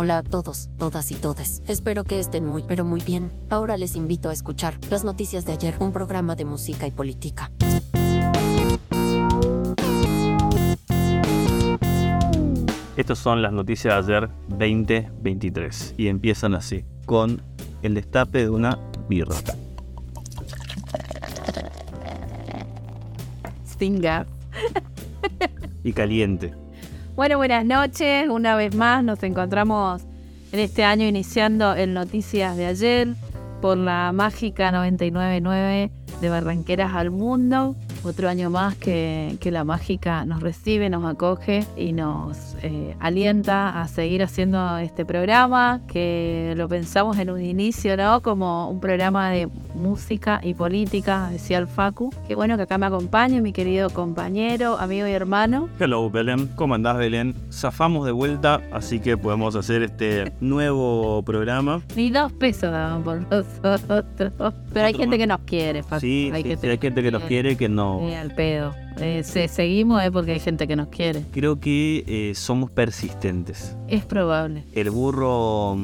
Hola a todos, todas y todes. Espero que estén muy, pero muy bien. Ahora les invito a escuchar las noticias de ayer, un programa de música y política. Estas son las noticias de ayer 2023 y empiezan así, con el destape de una birra. Stinga. Y caliente. Bueno, buenas noches. Una vez más nos encontramos en este año iniciando el Noticias de ayer por la mágica 999 de Barranqueras al Mundo. Otro año más que, que la mágica nos recibe, nos acoge y nos eh, alienta a seguir haciendo este programa, que lo pensamos en un inicio, ¿no? Como un programa de música y política, decía el Facu. Qué bueno que acá me acompañe mi querido compañero, amigo y hermano. Hello Belén, ¿cómo andás Belén? Zafamos de vuelta, así que podemos hacer este nuevo programa. Ni dos pesos daban por nosotros. Pero hay gente que nos quiere, Facu. Sí, hay sí, gente sí, hay gente que nos quiere que no. Eh, al pedo. Eh, se- seguimos es porque hay gente que nos quiere. Creo que eh, somos persistentes. Es probable. El burro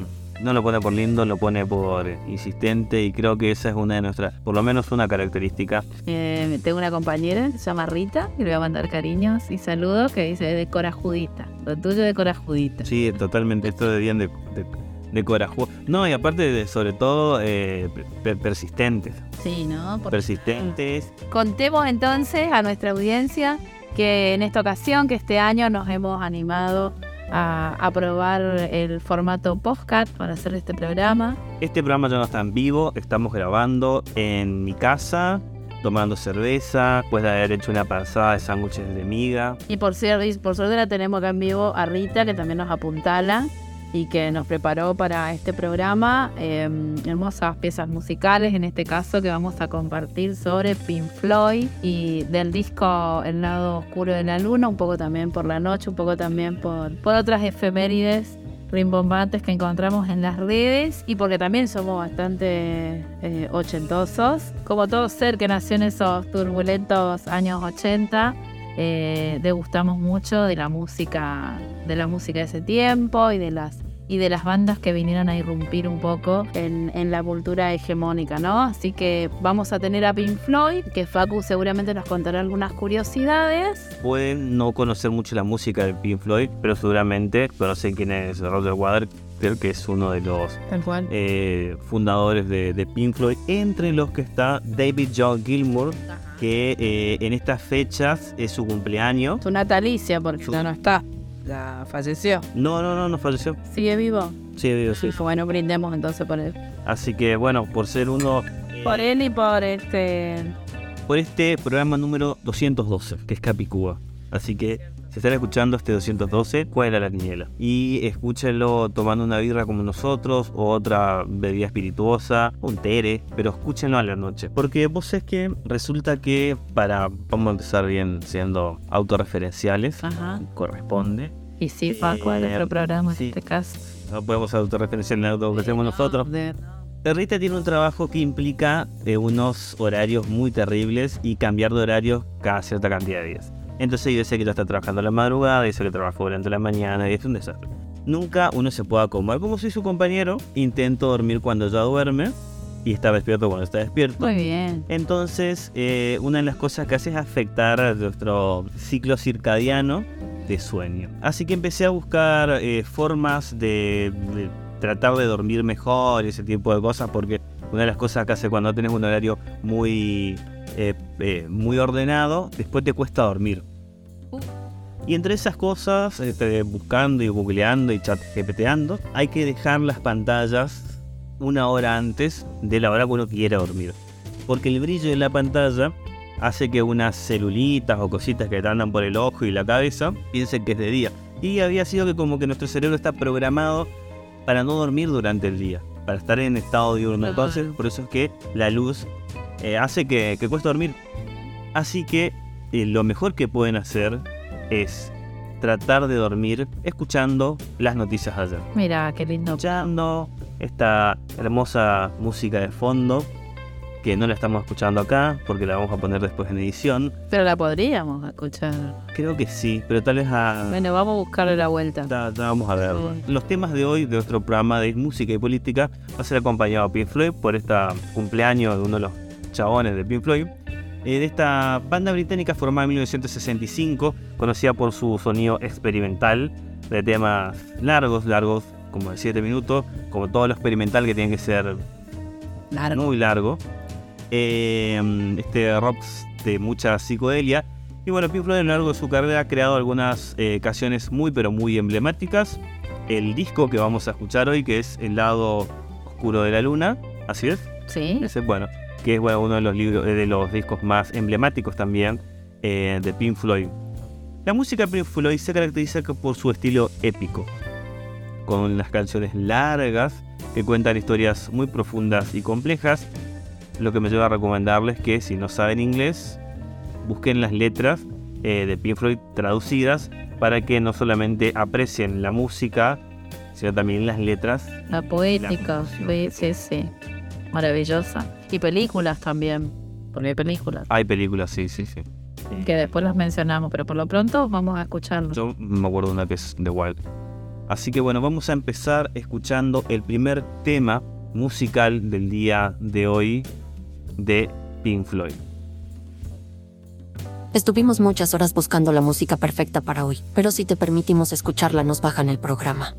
no lo pone por lindo, lo pone por insistente y creo que esa es una de nuestras, por lo menos una característica. Eh, tengo una compañera, se llama Rita, que le voy a mandar cariños y saludos, que dice de corajudita. Lo tuyo de corajudita. Sí, totalmente, esto de bien de, de, de corajudo. No, y aparte de, sobre todo, eh, per- persistentes. Sí, ¿no? Porque- Persistentes. Contemos entonces a nuestra audiencia que en esta ocasión, que este año nos hemos animado a, a probar el formato podcast para hacer este programa. Este programa ya no está en vivo, estamos grabando en mi casa, tomando cerveza, después de haber hecho una pasada de sándwiches de miga. Y por, ser, por suerte la tenemos acá en vivo a Rita, que también nos apuntala y que nos preparó para este programa eh, hermosas piezas musicales, en este caso que vamos a compartir sobre Pink Floyd y del disco El lado oscuro de la luna, un poco también por la noche, un poco también por, por otras efemérides rimbombantes que encontramos en las redes y porque también somos bastante eh, ochentosos, como todo ser que nació en esos turbulentos años 80 eh, degustamos mucho de la música de la música de ese tiempo y de las y de las bandas que vinieron a irrumpir un poco en, en la cultura hegemónica, ¿no? Así que vamos a tener a Pink Floyd, que Facu seguramente nos contará algunas curiosidades. Pueden no conocer mucho la música de Pink Floyd, pero seguramente conocen quién es Roger Waters, creo que es uno de los eh, fundadores de, de Pink Floyd, entre los que está David John Gilmour, que eh, en estas fechas es su cumpleaños. Su natalicia, porque ya no está. Ya falleció. No, no, no, no falleció. ¿Sigue vivo? Sí, digo, sí. Sí, bueno, brindemos entonces por él. Así que bueno, por ser uno... eh, Por él y por este. por este programa número 212, que es Capicúa. Así que si están escuchando este 212, cuela la quiniela. Y escúchenlo tomando una birra como nosotros, o otra bebida espirituosa, un tere, pero escúchenlo a la noche. Porque vos es que resulta que para, vamos a empezar bien siendo autorreferenciales, Ajá. corresponde. Y sí, Facu, es nuestro programa en sí. este caso. No podemos autorreferenciar en lo que hacemos nosotros. Rita tiene un trabajo que implica eh, unos horarios muy terribles y cambiar de horario cada cierta cantidad de días. Entonces yo sé que ya está trabajando a la madrugada, dice que trabaja durante la mañana y es un desastre. Nunca uno se puede acomodar. Como soy su compañero, intento dormir cuando ya duerme y está despierto cuando está despierto. Muy bien. Entonces, eh, una de las cosas que hace es afectar a nuestro ciclo circadiano de sueño. Así que empecé a buscar eh, formas de, de tratar de dormir mejor y ese tipo de cosas, porque una de las cosas que hace cuando tenés un horario muy, eh, eh, muy ordenado, después te cuesta dormir. Y entre esas cosas, este, buscando y googleando y chat GPTando, hay que dejar las pantallas una hora antes de la hora que uno quiera dormir. Porque el brillo de la pantalla hace que unas celulitas o cositas que te andan por el ojo y la cabeza piensen que es de día. Y había sido que como que nuestro cerebro está programado para no dormir durante el día, para estar en estado diurno. Entonces, por eso es que la luz eh, hace que, que cueste dormir. Así que eh, lo mejor que pueden hacer es tratar de dormir escuchando las noticias de ayer Mira, qué lindo. escuchando esta hermosa música de fondo que no la estamos escuchando acá porque la vamos a poner después en edición. Pero la podríamos escuchar. Creo que sí, pero tal vez a... Bueno, vamos a buscarle la vuelta. Ta- ta- vamos a ver. Sí. Los temas de hoy de nuestro programa de música y política va a ser acompañado a Pink Floyd por este cumpleaños de uno de los chabones de Pink Floyd. eh, de esta banda británica formada en 1965, conocida por su sonido experimental de temas largos, largos, como de 7 minutos, como todo lo experimental que tiene que ser Largo. muy largo. Eh, este rock de mucha psicodelia. Y bueno, Pink Floyd a lo largo de su carrera ha creado algunas eh, canciones muy pero muy emblemáticas. El disco que vamos a escuchar hoy, que es El lado oscuro de la luna, así es, Sí. ese bueno, que es bueno, uno de los libros, de los discos más emblemáticos también eh, de Pink Floyd. La música de Pink Floyd se caracteriza por su estilo épico, con las canciones largas que cuentan historias muy profundas y complejas, lo que me lleva a recomendarles que si no saben inglés, busquen las letras eh, de Pink Floyd traducidas para que no solamente aprecien la música, sino también las letras. La poética. Sí, sí, sí. Maravillosa. Y películas también. Porque hay películas. Hay películas, sí, sí, sí. Que después las mencionamos, pero por lo pronto vamos a escucharlas. Yo me acuerdo de una que es The Wild. Así que bueno, vamos a empezar escuchando el primer tema musical del día de hoy de Pink Floyd. Estuvimos muchas horas buscando la música perfecta para hoy, pero si te permitimos escucharla nos bajan el programa.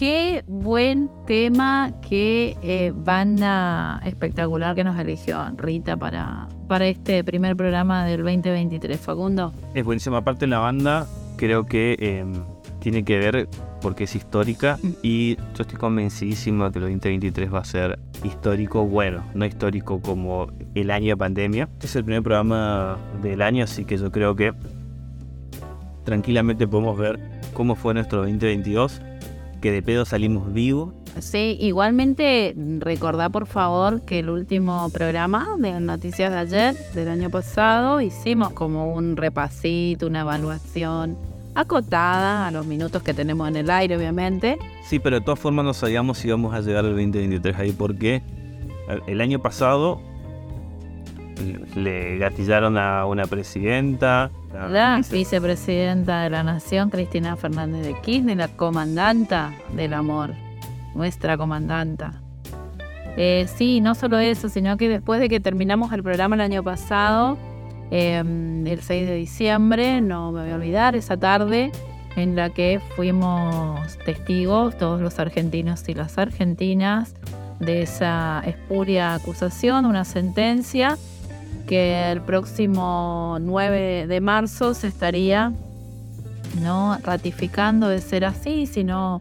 Qué buen tema, qué eh, banda espectacular que nos eligió Rita para, para este primer programa del 2023. Facundo. Es buenísima. Aparte la banda creo que eh, tiene que ver porque es histórica Mm. y yo estoy convencidísimo de que el 2023 va a ser histórico, bueno, no histórico como el año de pandemia. Este es el primer programa del año, así que yo creo que tranquilamente podemos ver cómo fue nuestro 2022, que de pedo salimos vivos. Sí, igualmente recordá por favor que el último programa de Noticias de ayer, del año pasado, hicimos como un repasito, una evaluación acotada a los minutos que tenemos en el aire, obviamente. Sí, pero de todas formas no sabíamos si íbamos a llegar al 2023 ahí porque el- el año pasado le gatillaron a una presidenta. La vicepresidenta de la Nación, Cristina Fernández de Kirchner, la comandanta del amor, nuestra comandanta. Eh, sí, no solo eso, sino que después de que terminamos el programa el año pasado, eh, el 6 de diciembre, no me voy a olvidar, esa tarde en la que fuimos testigos, todos los argentinos y las argentinas, de esa espuria acusación, una sentencia que el próximo 9 de marzo se estaría no ratificando de ser así, sino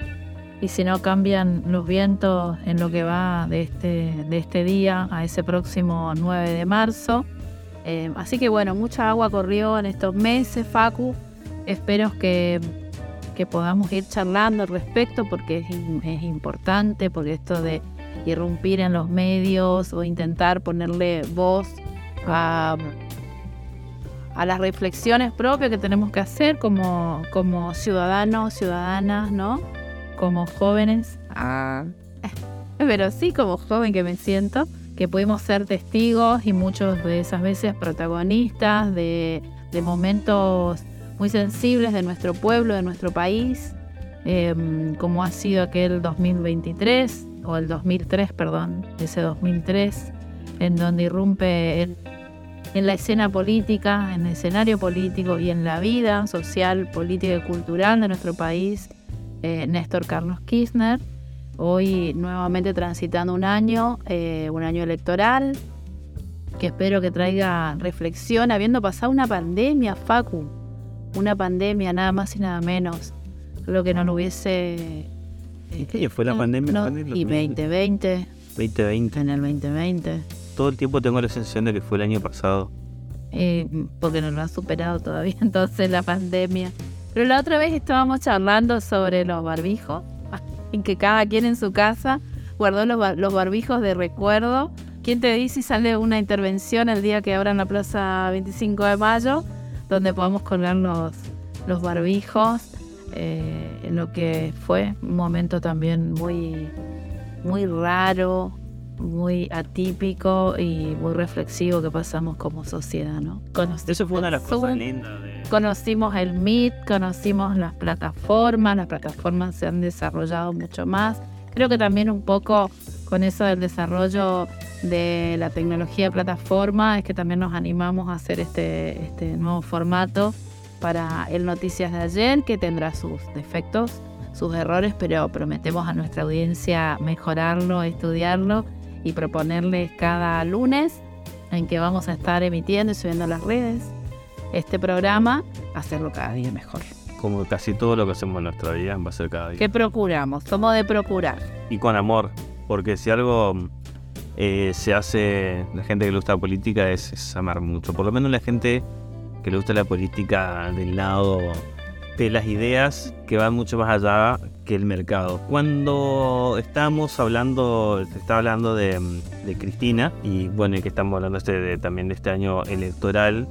y si no cambian los vientos en lo que va de este, de este día a ese próximo 9 de marzo. Eh, así que bueno, mucha agua corrió en estos meses, Facu. Espero que, que podamos ir charlando al respecto porque es, es importante, porque esto de irrumpir en los medios o intentar ponerle voz a, a las reflexiones propias que tenemos que hacer como, como ciudadanos, ciudadanas, ¿no? Como jóvenes. Ah. Pero sí, como joven que me siento, que pudimos ser testigos y muchos de esas veces protagonistas de, de momentos muy sensibles de nuestro pueblo, de nuestro país, em, como ha sido aquel 2023, o el 2003, perdón, ese 2003, en donde irrumpe en, en la escena política, en el escenario político y en la vida social, política y cultural de nuestro país, eh, Néstor Carlos Kirchner. Hoy nuevamente transitando un año, eh, un año electoral, que espero que traiga reflexión, habiendo pasado una pandemia, Facu, una pandemia nada más y nada menos, lo que no lo hubiese... ¿Y qué año fue la pandemia? no, ¿Fue en y 2020, 2020. en el 2020, Todo el tiempo tengo la sensación de que fue el año pasado. eh, porque no lo ha superado todavía entonces la pandemia. Pero la otra vez estábamos charlando sobre los barbijos, en que cada quien en su casa guardó los, bar- los barbijos de recuerdo. ¿Quién te dice si sale una intervención el día que abran la plaza 25 de mayo, donde podamos colgar los, barbijos? eh, en lo que fue un momento también muy, muy raro, muy atípico y muy reflexivo que pasamos como sociedad, ¿no? Eso fue una de las cosas lindas. Conocimos el MIT, conocimos las plataformas, las plataformas se han desarrollado mucho más. Creo que también un poco con eso del desarrollo de la tecnología de plataforma es que también nos animamos a hacer este, este nuevo formato para el Noticias de ayer, que tendrá sus defectos, sus errores, pero prometemos a nuestra audiencia mejorarlo, estudiarlo y proponerles cada lunes en que vamos a estar emitiendo y subiendo a las redes este programa, hacerlo cada día mejor. Como casi todo lo que hacemos en nuestra vida va a ser cada día. ¿Qué procuramos? Somos de procurar. Y con amor, porque si algo eh, se hace, la gente que le gusta la política es, es amar mucho. Por lo menos la gente que le gusta la política del lado de las ideas que van mucho más allá que el mercado. Cuando estamos hablando, se está hablando de, Cristina y bueno, y que estamos hablando este también de este año electoral,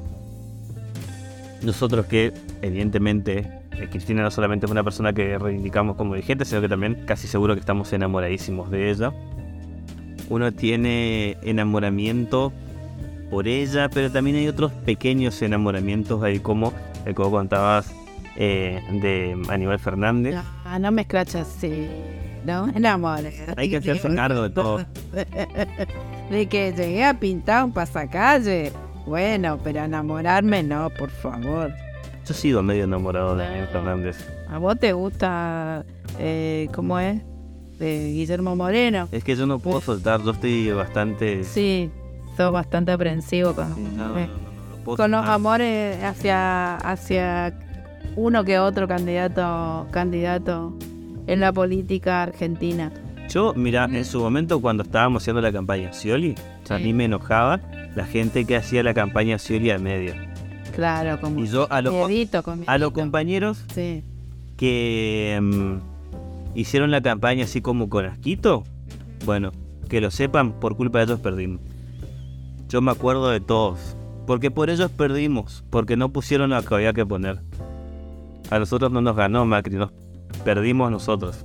nosotros que evidentemente eh, Cristina no solamente es una persona que reivindicamos como dirigente, sino que también casi seguro que estamos enamoradísimos de ella. Uno tiene enamoramiento por ella, pero también hay otros pequeños enamoramientos ahí como el que vos contabas eh, de Aníbal Fernández. No, no me escrachas así. No me enamores. Hay que hacerse cargo de todo. de que llegué a pintar un pasacalle. Bueno, pero enamorarme no, por favor. Yo he sido medio enamorado de Aníbal Fernández. ¿A vos te gusta, eh, cómo es? De Guillermo Moreno. Es que yo no puedo soltar, yo estoy bastante... Sí, sos bastante aprensivo con, eh, con los amores hacia, hacia uno que otro candidato, candidato en la política argentina. Yo, mira, en su momento cuando estábamos haciendo la campaña Scioli, a mí me enojaba la gente que hacía la campaña Scioli a medio. Claro, como y yo a, a los compañeros que mm, hicieron la campaña así como con asquito, bueno, que lo sepan, por culpa de ellos perdimos. Yo me acuerdo de todos, porque por ellos perdimos, porque no pusieron lo que había que poner. A nosotros no nos ganó Macri, nos perdimos nosotros.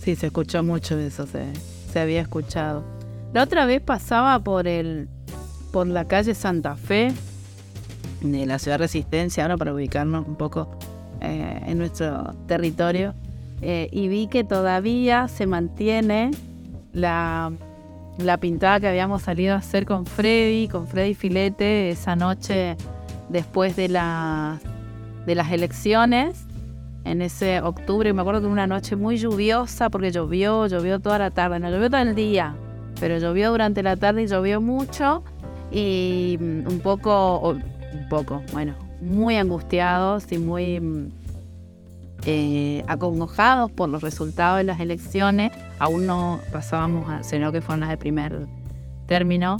Sí, se escuchó mucho eso, se, se había escuchado. La otra vez pasaba por el por la calle Santa Fe de la ciudad Resistencia, ahora para ubicarnos un poco eh, en nuestro territorio, eh, y vi que todavía se mantiene la, la pintada que habíamos salido a hacer con Freddy, con Freddy Filete, esa noche después de las de las elecciones en ese octubre. Me acuerdo que una noche muy lluviosa porque llovió, llovió toda la tarde, no llovió todo el día, pero llovió durante la tarde y llovió mucho y mm, un poco, un poco, bueno, muy angustiados y muy mm, eh, acongojados por los resultados de las elecciones. Aún no pasábamos, a, sino que fueron las de primer término,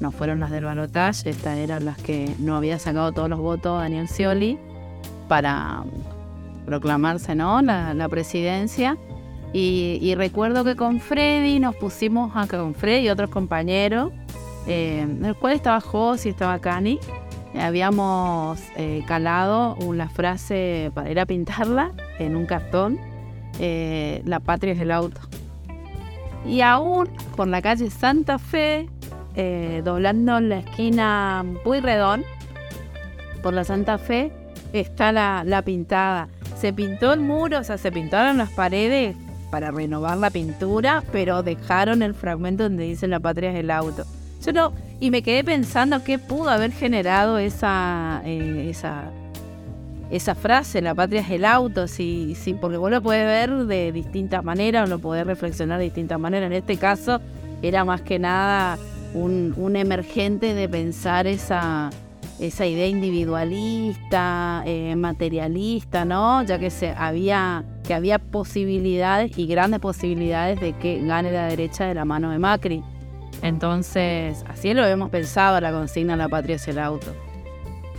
no fueron las del balotaje, estas eran las que no había sacado todos los votos Daniel Scioli para proclamarse ¿no? la, presidencia. Y, recuerdo que con Freddy nos pusimos acá con Freddy y otros compañeros, eh, en el cual estaba José y estaba Cani. habíamos eh, calado una frase para ir a pintarla en un cartón, eh, La patria es el auto. Y aún por la calle Santa Fe, doblando la esquina Puyredón, por la Santa Fe, está la, pintada. Se pintó el muro, o sea, se pintaron las paredes para renovar la pintura, pero dejaron el fragmento donde dice la patria es el auto. Yo no, y me quedé pensando qué pudo haber generado esa, eh, esa, frase, la patria es el auto, sí, sí, porque vos lo podés ver de distintas maneras, o lo podés reflexionar de distintas maneras. En este caso era más que nada un emergente de pensar esa, esa idea individualista, eh, materialista, ¿no? Ya que se había que había posibilidades y grandes posibilidades de que gane la derecha de la mano de Macri. Entonces, así lo hemos pensado la consigna La patria es el auto.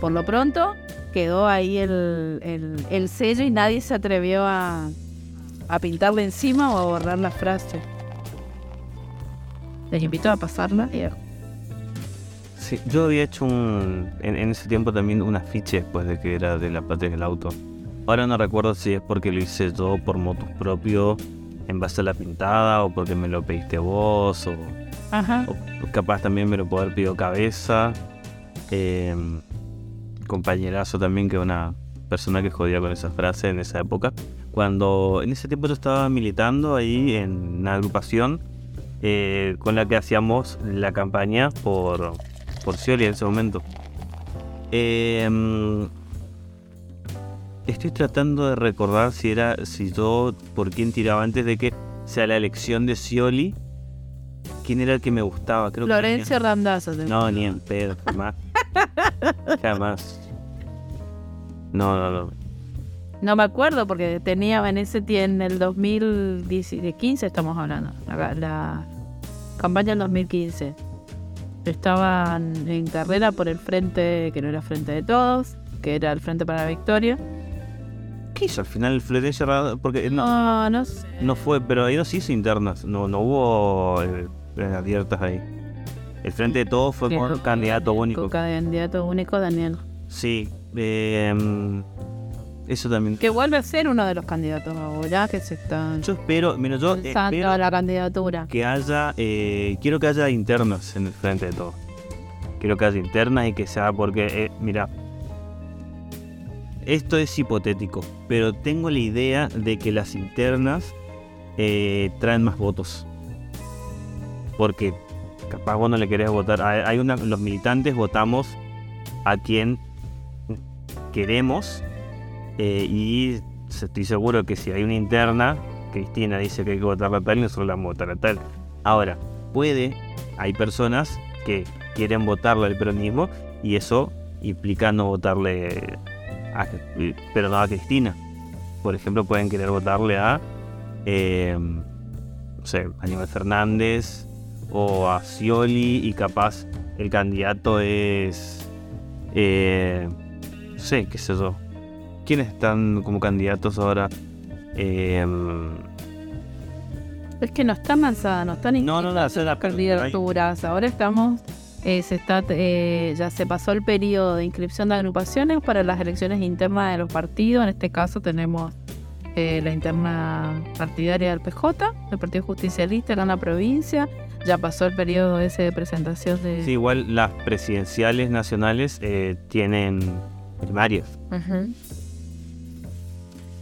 Por lo pronto, quedó ahí el, sello y nadie se atrevió a, a pintarle encima o a borrar la frase. Les invito a pasarla y yo había hecho un, en, ese tiempo también un afiche después de que era de la patria del auto. Ahora no recuerdo si es porque lo hice yo por motus propio en base a la pintada o porque me lo pediste vos o, Ajá. o capaz también me lo puedo haber pedido cabeza. Eh, compañerazo también que una persona que jodía con esa frase en esa época. Cuando en ese tiempo yo estaba militando ahí en una agrupación eh, con la que hacíamos la campaña por, por Scioli en ese momento. Eh, estoy tratando de recordar si era si yo por quién tiraba antes de que sea la elección de Scioli. ¿Quién era el que me gustaba? Creo que Florencia Randazzo. no, ni en pedo, jamás. jamás. No, no, no. No me acuerdo porque tenía en ese en el 2015 estamos hablando, la, la campaña del 2015. Estaban en carrera por el frente, que no era Frente de Todos, que era el Frente para la Victoria. ¿Qué hizo al final el Florencia? Porque no, No, no sé. no fue, pero ahí no se hizo internas. No, no hubo eh, abiertas ahí. El frente de todos fue con candidato único. Con candidato único, Daniel. Sí. eh, mm, eso también. Que vuelve a ser uno de los candidatos ahora que se están Yo espero, mira, yo espero la candidatura. que haya, eh, quiero que haya internas en el frente de todo. Quiero que haya internas y que sea porque, eh, mira, esto es hipotético, pero tengo la idea de que las internas eh, traen más votos. Porque capaz vos no le querés votar. Hay una, los militantes votamos a quien queremos eh, y estoy seguro que si hay una interna, Cristina dice que hay que votar a tal y nosotros la vamos a votar a tal. Ahora, puede, hay personas que quieren votarle al peronismo y eso implica no votarle a, pero no a Cristina. Por ejemplo, pueden querer votarle a, eh, no sé, Aníbal Fernández o a Scioli y capaz el candidato es, eh, no sé, qué sé yo. ¿Quiénes están como candidatos ahora? Eh, Es que no están lanzadas, no están no, no, no, esa es la- candidaturas. Ahora estamos, eh, se está, eh, ya se pasó el periodo de inscripción de agrupaciones para las elecciones internas de los partidos. En este caso tenemos eh, la interna partidaria del PJ, del Partido Justicialista acá en la provincia. Ya pasó el periodo ese de presentación de... Sí, igual las presidenciales nacionales eh, tienen primarias. Ujú.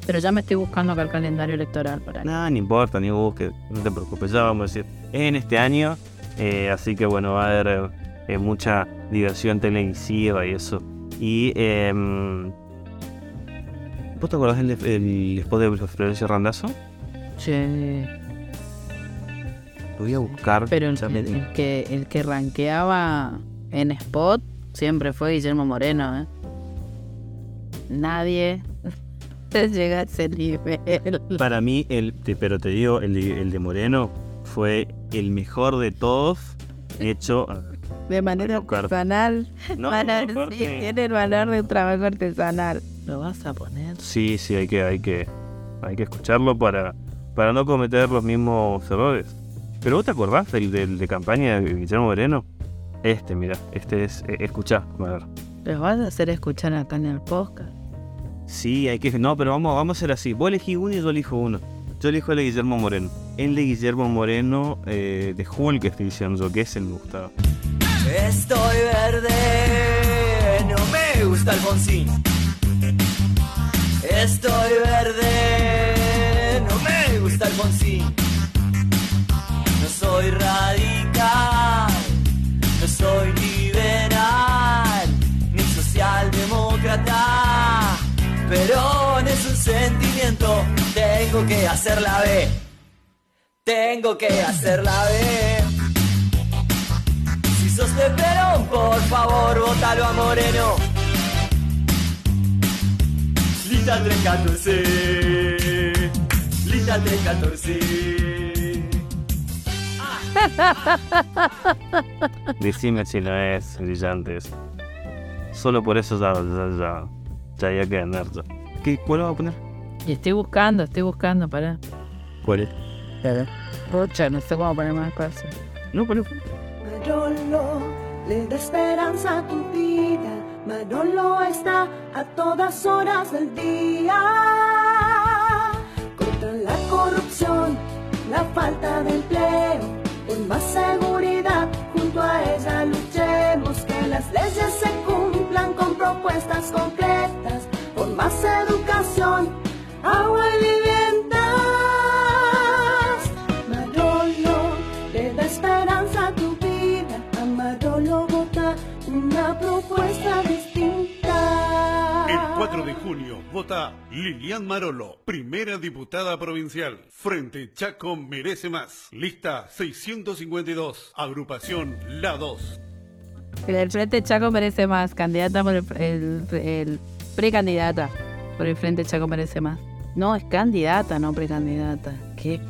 Pero ya me estoy buscando acá el calendario electoral para Nada, no importa, ni busques, no te preocupes, ya vamos a decir. Es en este año, eh, así que bueno, va a haber eh, mucha diversión televisiva y eso. Y, eh, ¿vos te acordás del el spot de Florencio Randazzo? Che, Lo voy a buscar. Pero el, el- que, el que rankeaba en spot siempre fue Guillermo Moreno, ¿eh? Nadie llega a ese nivel. Para mí, el, pero te digo, el de, el de Moreno fue el mejor de todos hecho. De manera artesanal. No, Valor- sí, tiene el valor de un trabajo artesanal. ¿Lo vas a poner? Sí, sí, hay que, hay que, hay que escucharlo para, para no cometer los mismos errores. Pero vos te acordás del, del de campaña de Guillermo Moreno? Este, mira, este es, eh, escuchá, a ver. ¿Los vas a hacer escuchar acá en el podcast? Sí, hay que, no, pero vamos, vamos a hacer así. Vos elegí uno y yo elijo uno. Yo elijo el de Guillermo Moreno. El de Guillermo Moreno eh, de Hulk estoy diciendo yo, que es el me gustaba. Estoy verde, no me gusta Alfonsín. Estoy verde, no me gusta Alfonsín. No soy radical, sentimiento, tengo que hacer la B. Tengo que hacer la B. Si sos de Perón, por favor, votalo a Moreno. Lista 314. Lista 314. Decime si no es brillante eso. Solo por eso ya, ya, ya, ya que ganar ya. ¿Qué, ¿Cuál vas a poner? Y estoy buscando, estoy buscando, para. ¿Cuál es? Rocha, no sé cómo poner más espacio. No, pero Manolo le da esperanza a tu vida. Manolo está a todas horas del día contra la corrupción, la falta de empleo, por más seguridad. Junto a ella luchemos que las leyes se cumplan con propuestas concretas, por más educación, agua y viviendas. Manolo le da esperanza a tu vida. A Manolo vota una propuesta distinta. El 4 de junio vota Lilian Marolo, primera diputada provincial. Frente Chaco merece más. Lista 652, agrupación La 2. El Frente Chaco merece más. Candidata por el, el- el- precandidata por el Frente Chaco merece más. No, es candidata, no precandidata. Qué...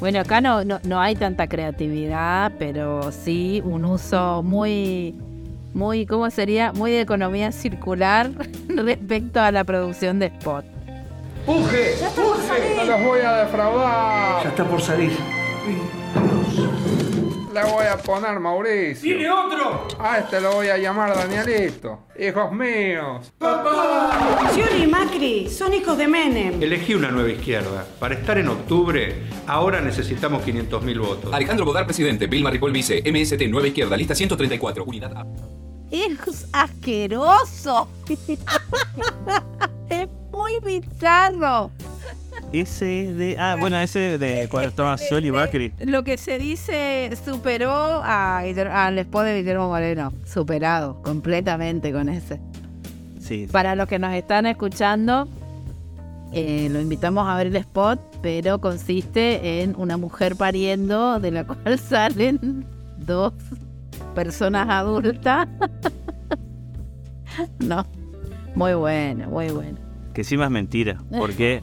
Bueno, acá no, no, no hay tanta creatividad, pero sí un uso muy, muy, ¿cómo sería? Muy de economía circular respecto a la producción de spot. ¡Puje! ¡Puje! ¡No los voy a defraudar! Ya está por salir. Le voy a poner Mauricio. ¡Tiene otro! A este lo voy a llamar Danielito. Hijos míos. Scioli y Macri son hijos de Menem. Elegí una nueva izquierda. Para estar en octubre, ahora necesitamos 500.000 votos. Alejandro Bodar, presidente. Vilma Ripoll, vice. MST, Nueva Izquierda, lista 134. Unidad A. Es asqueroso. es muy bizarro. Ese de. Ah, bueno, ese de cuando estaba Scioli y. Lo que se dice superó a, al spot de Guillermo Moreno. Superado completamente con ese. Sí. Para los que nos están escuchando, eh, lo invitamos a ver el spot, pero consiste en una mujer pariendo de la cual salen dos personas adultas. no, muy bueno, muy bueno. Que encima es mentira, porque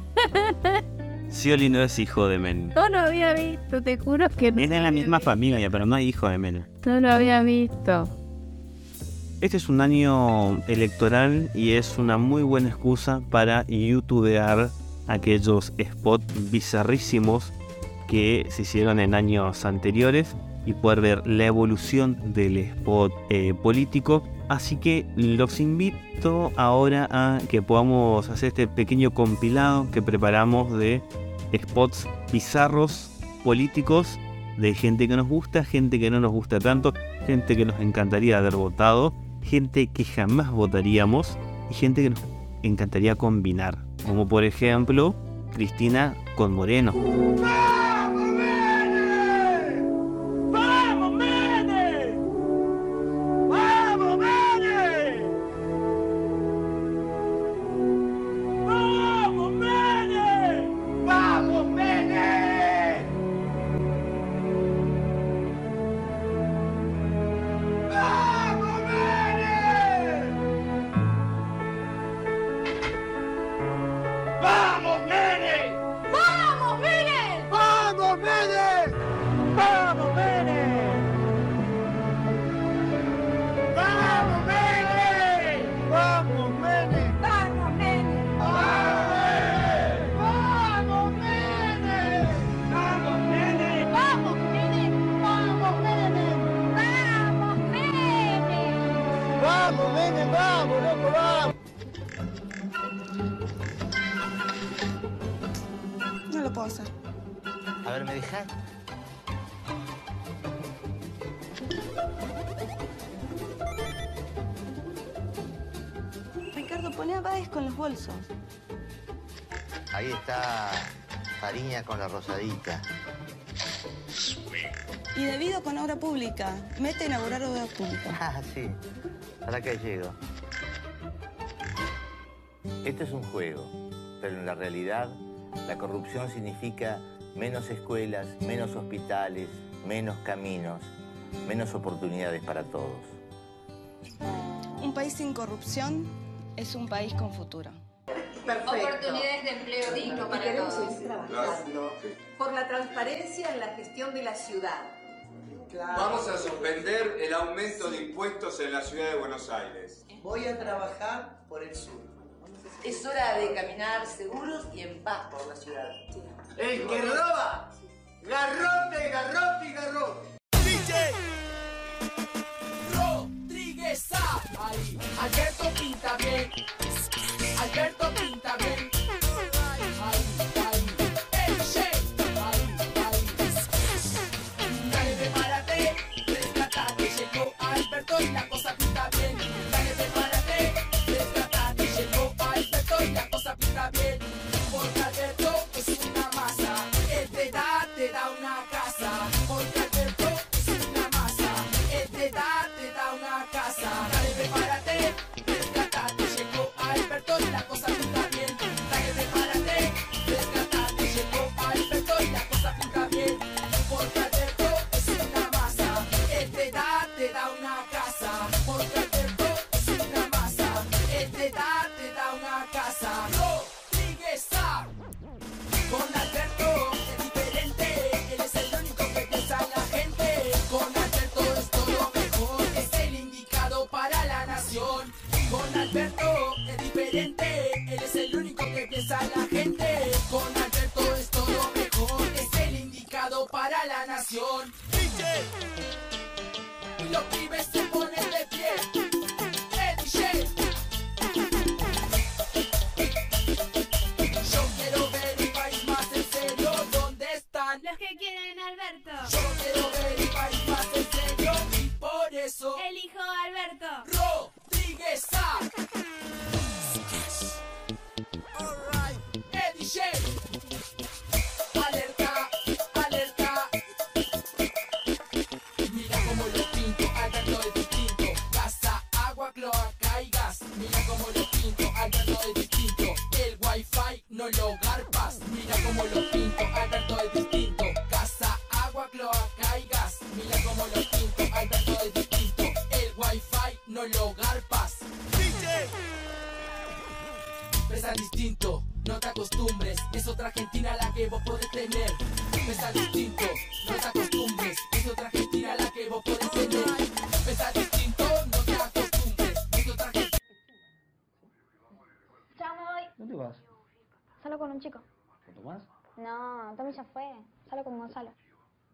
Scioli no es hijo de Menem. No lo había visto, te juro que no, Es de la misma familia, pero no hay hijo de Menem. no lo había visto. Este es un año electoral y es una muy buena excusa para youtubear aquellos spots bizarrísimos que se hicieron en años anteriores y poder ver la evolución del spot eh, político. Así que los invito ahora a que podamos hacer este pequeño compilado que preparamos de spots bizarros políticos de gente que nos gusta, gente que no nos gusta tanto, gente que nos encantaría haber votado, gente que jamás votaríamos y gente que nos encantaría combinar. Como por ejemplo Cristina con Moreno. Con la rosadita. Y debido con obra pública. Mete a inaugurar obra pública. Ah, sí. ¿Para qué llego? Esto es un juego, pero en la realidad la corrupción significa menos escuelas, menos hospitales, menos caminos, menos oportunidades para todos. Un país sin corrupción es un país con futuro. Oportunidades de empleo digno para queremos todos. seguir trabajando por la transparencia en la gestión de la ciudad. Vamos a suspender el aumento de impuestos en la ciudad de Buenos Aires. Voy a trabajar por el sur. Es hora de caminar seguros y en paz por la ciudad. El que roba, garrote, garrote y garrote. Rodríguez A. Ahí, Alberto pinta bien. Alberto pinta bien.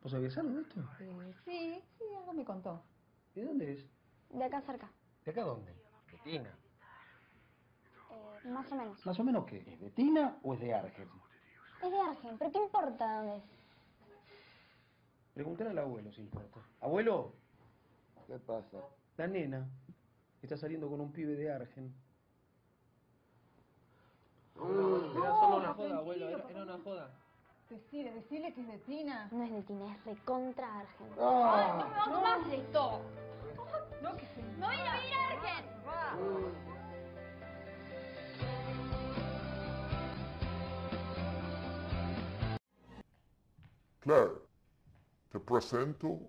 ¿Vos sabías algo de esto? Sí, sí, algo me contó. ¿De dónde es? De acá cerca. ¿De acá dónde? ¿De Tina? Eh, más o menos. ¿Más o menos qué? ¿Es de Tina o es de Argel? Es de Argen, pero ¿qué importa dónde es? Preguntale al abuelo si importa. ¿Abuelo? ¿Qué pasa? La nena está saliendo con un pibe de Argen. Era solo una joda, abuelo, era, era una joda. Decile, decile que es de Tina. No es de Tina, es recontra Argen. Ah. Ay, no me hagas esto. No, que se... ¡No voy a ir a Argen! Claire, te presento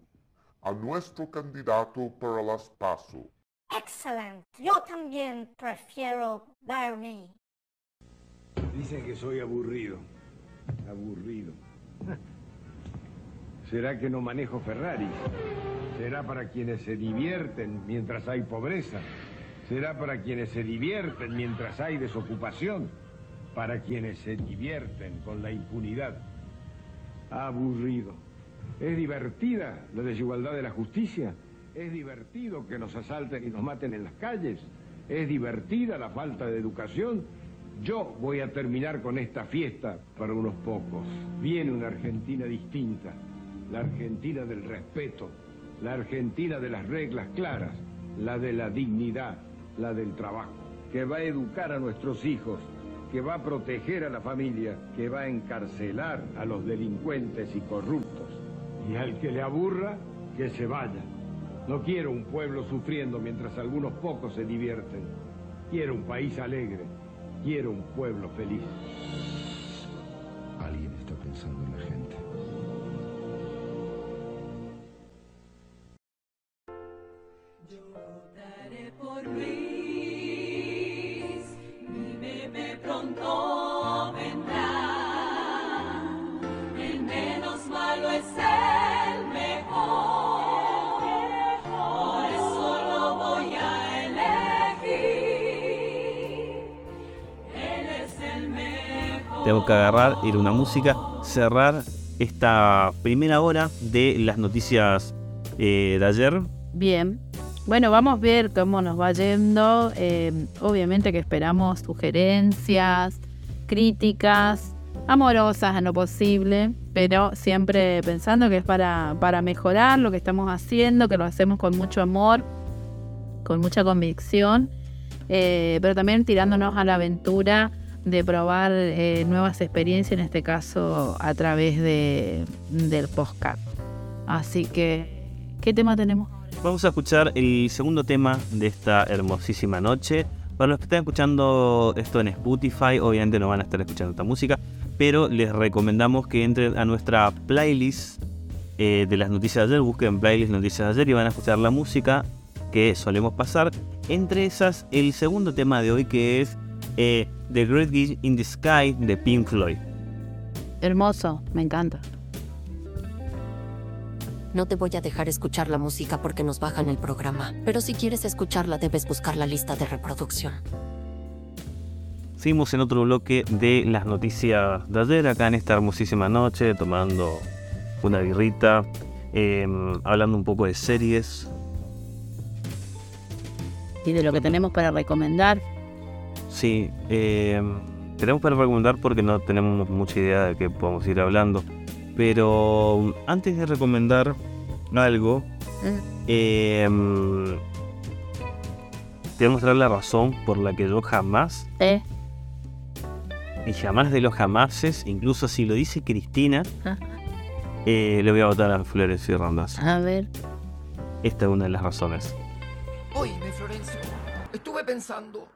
a nuestro candidato para las PASO. Excelente. Yo también prefiero Bernie. Dicen que soy aburrido. Aburrido. ¿Será que no manejo Ferrari? ¿Será para quienes se divierten mientras hay pobreza? ¿Será para quienes se divierten mientras hay desocupación? Para quienes se divierten con la impunidad. Aburrido. ¿Es divertida la desigualdad de la justicia? ¿Es divertido que nos asalten y nos maten en las calles? ¿Es divertida la falta de educación? Yo voy a terminar con esta fiesta para unos pocos. Viene una Argentina distinta, la Argentina del respeto, la Argentina de las reglas claras, la de la dignidad, la del trabajo, que va a educar a nuestros hijos, que va a proteger a la familia, que va a encarcelar a los delincuentes y corruptos. Y al que le aburra, que se vaya. No quiero un pueblo sufriendo mientras algunos pocos se divierten. Quiero un país alegre. Quiero un pueblo feliz. Alguien está pensando en la gente. Tengo que agarrar, ir a una música, cerrar esta primera hora de las noticias eh, de ayer. Bien. bueno, vamos a ver cómo nos va yendo. Eh, obviamente que esperamos sugerencias, críticas, amorosas en lo posible, pero siempre pensando que es para, para mejorar lo que estamos haciendo, que lo hacemos con mucho amor, con mucha convicción, eh, pero también tirándonos a la aventura de probar eh, nuevas experiencias, en este caso a través de, del podcast. Así que, ¿qué tema tenemos? Vamos a escuchar el segundo tema de esta hermosísima noche. Para los que están escuchando esto en Spotify, obviamente no van a estar escuchando esta música, pero les recomendamos que entren a nuestra playlist eh, de las noticias de ayer, busquen playlist noticias de ayer y van a escuchar la música que solemos pasar. Entre esas, el segundo tema de hoy que es eh, The Great Gig in the Sky de Pink Floyd. Hermoso, me encanta. No te voy a dejar escuchar la música porque nos bajan el programa, pero si quieres escucharla debes buscar la lista de reproducción. Seguimos en otro bloque de las noticias de ayer, acá en esta hermosísima noche, tomando una birrita, eh, hablando un poco de series. Y de lo que tenemos para recomendar. Sí, eh, tenemos para recomendar porque no tenemos mucha idea de qué podemos ir hablando. Pero antes de recomendar algo, eh, te voy a mostrar la razón por la que yo jamás, ¿Eh? y jamás de los jamases, incluso si lo dice Cristina, Ah. eh, le voy a votar a Flores y Randazzo. A ver. Esta es una de las razones. Oíme, Florencio, estuve pensando,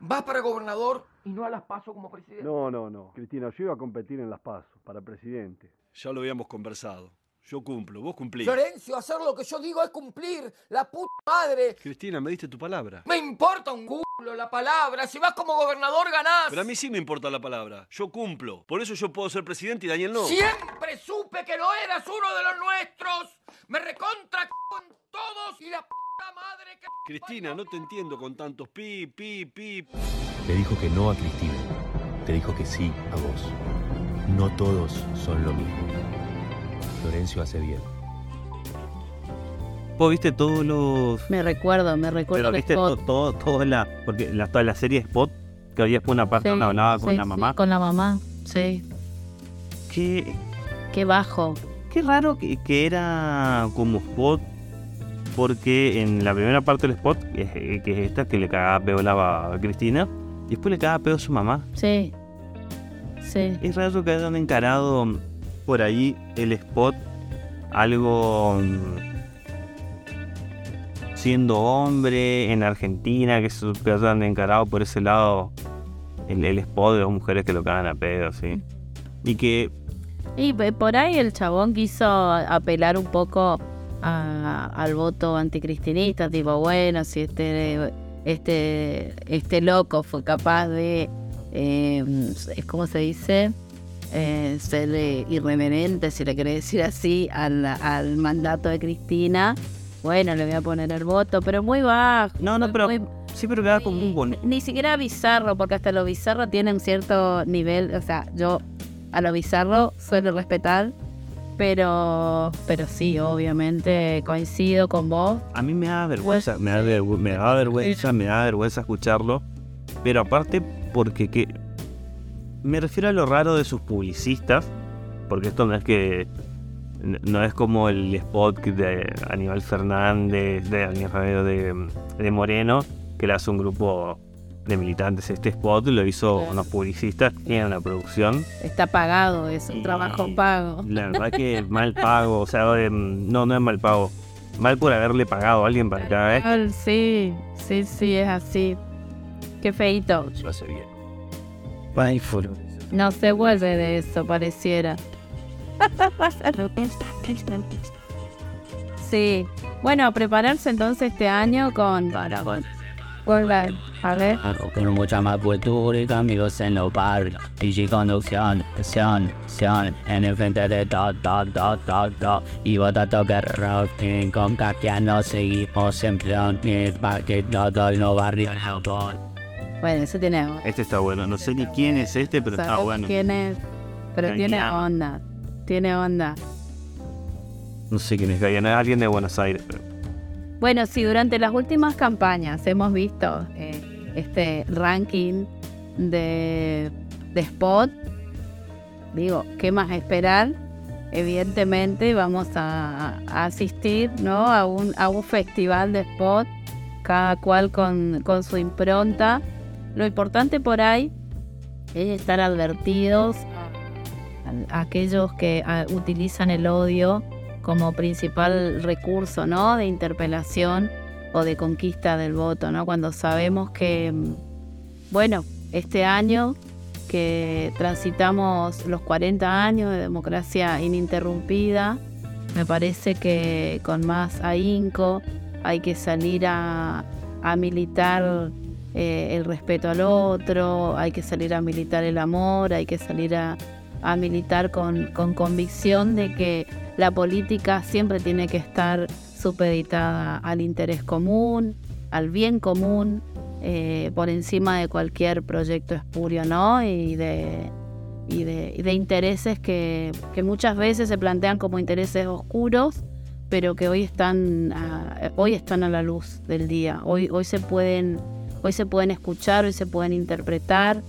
vas para gobernador y no a las paso como presidente. No, no, no. Cristina, yo iba a competir en las PASO para presidente. Ya lo habíamos conversado. Yo cumplo, vos cumplís. Florencio, hacer lo que yo digo es cumplir. La puta madre. Cristina, me diste tu palabra. Me importa un culo la palabra. Si vas como gobernador ganás. Pero a mí sí me importa la palabra. Yo cumplo. Por eso yo puedo ser presidente y Daniel no. Siempre supe que no eras uno de los nuestros. Me recontra c- en todos y la puta madre que... Cristina, no te entiendo con tantos pi, pi, pi. Le dijo que no a Cristina. Te dijo que sí a vos. No todos son lo mismo. Florencio hace bien. Vos viste todos los... Me recuerdo, me recuerdo Pero viste spot. todo, todo, todo la... Porque la, toda la serie Spot, que había después una parte Sí, donde hablaba con sí, la sí, mamá. con la mamá, sí. Qué, Qué bajo. qué raro que, que era como Spot, porque en la primera parte del Spot, que es, que es esta, que le cagaba pedo la a Cristina, y después le cagaba pedo a su mamá. Sí. Sí. Es raro que hayan encarado por ahí el spot algo mm, siendo hombre en Argentina, que, se- hayan encarado por ese lado el, spot de las mujeres que lo cagan a pedo, sí. Y que Y por ahí el chabón quiso apelar un poco al voto anticristinista, tipo, bueno, si este, este, este loco fue capaz de, eh, es como se dice, Eh, ser eh, irreverente, si le querés decir así, al, al mandato de Cristina, bueno, le voy a poner el voto, pero muy bajo. No, no, pero sí, pero queda como un bon- Ni siquiera bizarro, porque hasta lo bizarro tiene un cierto nivel, o sea, yo a lo bizarro suelo respetar, pero pero sí, obviamente coincido con vos. a mí me da vergüenza, me da, me da vergüenza, me da vergüenza escucharlo. Pero aparte porque que me refiero a lo raro de sus publicistas, porque esto no es que no es como el spot de Aníbal Fernández, de Aníbal de, de Moreno, que le hace un grupo de militantes. Este spot lo hizo unos publicistas, tienen una producción. Está pagado, es un trabajo pago. La verdad que mal pago, o sea, eh, no, no es mal pago. Mal por haberle pagado a alguien para cada vez. Sí, sí, sí, es así. Qué feito. Lo hace bien. No se vuelve de eso, pareciera. Sí. Bueno, prepararse entonces este año con... con la- a ver. Con mucha más cultura y amigos en los barrios. Y conducción, acción, acción. En el frente de todo, todo, todo, todo. Y votando guerreros y con caquianos seguimos en plan. Y para que todo en los barrios el. Bueno, eso tiene... Este está bueno, no sé ni quién es este, pero está ¿sabes bueno. quién es? Pero tiene onda. Tiene onda. No sé quién es es alguien de Buenos Aires. pero- Bueno, sí, durante las últimas campañas hemos visto eh, este ranking de, de spot. Digo, ¿qué más esperar? Evidentemente vamos a, a asistir ¿no? a, un, a un festival de spot, cada cual con, con su impronta. Lo importante por ahí es estar advertidos a, a aquellos que a, utilizan el odio como principal recurso ¿no? de interpelación o de conquista del voto, ¿no? cuando sabemos que, mm, bueno, este año que transitamos los 40 años de democracia ininterrumpida, me parece que con más ahínco hay que salir a, a militar eh, el respeto al otro, hay que salir a militar el amor, hay que salir a, militar con, con convicción de que la política siempre tiene que estar supeditada al interés común, al bien común, eh, por encima de cualquier proyecto espurio, ¿no? Y de, y de, intereses que, que, muchas veces se plantean como intereses oscuros, pero que hoy están a, hoy están a la luz del día. Hoy, hoy se pueden, hoy se pueden escuchar, hoy se pueden interpretar.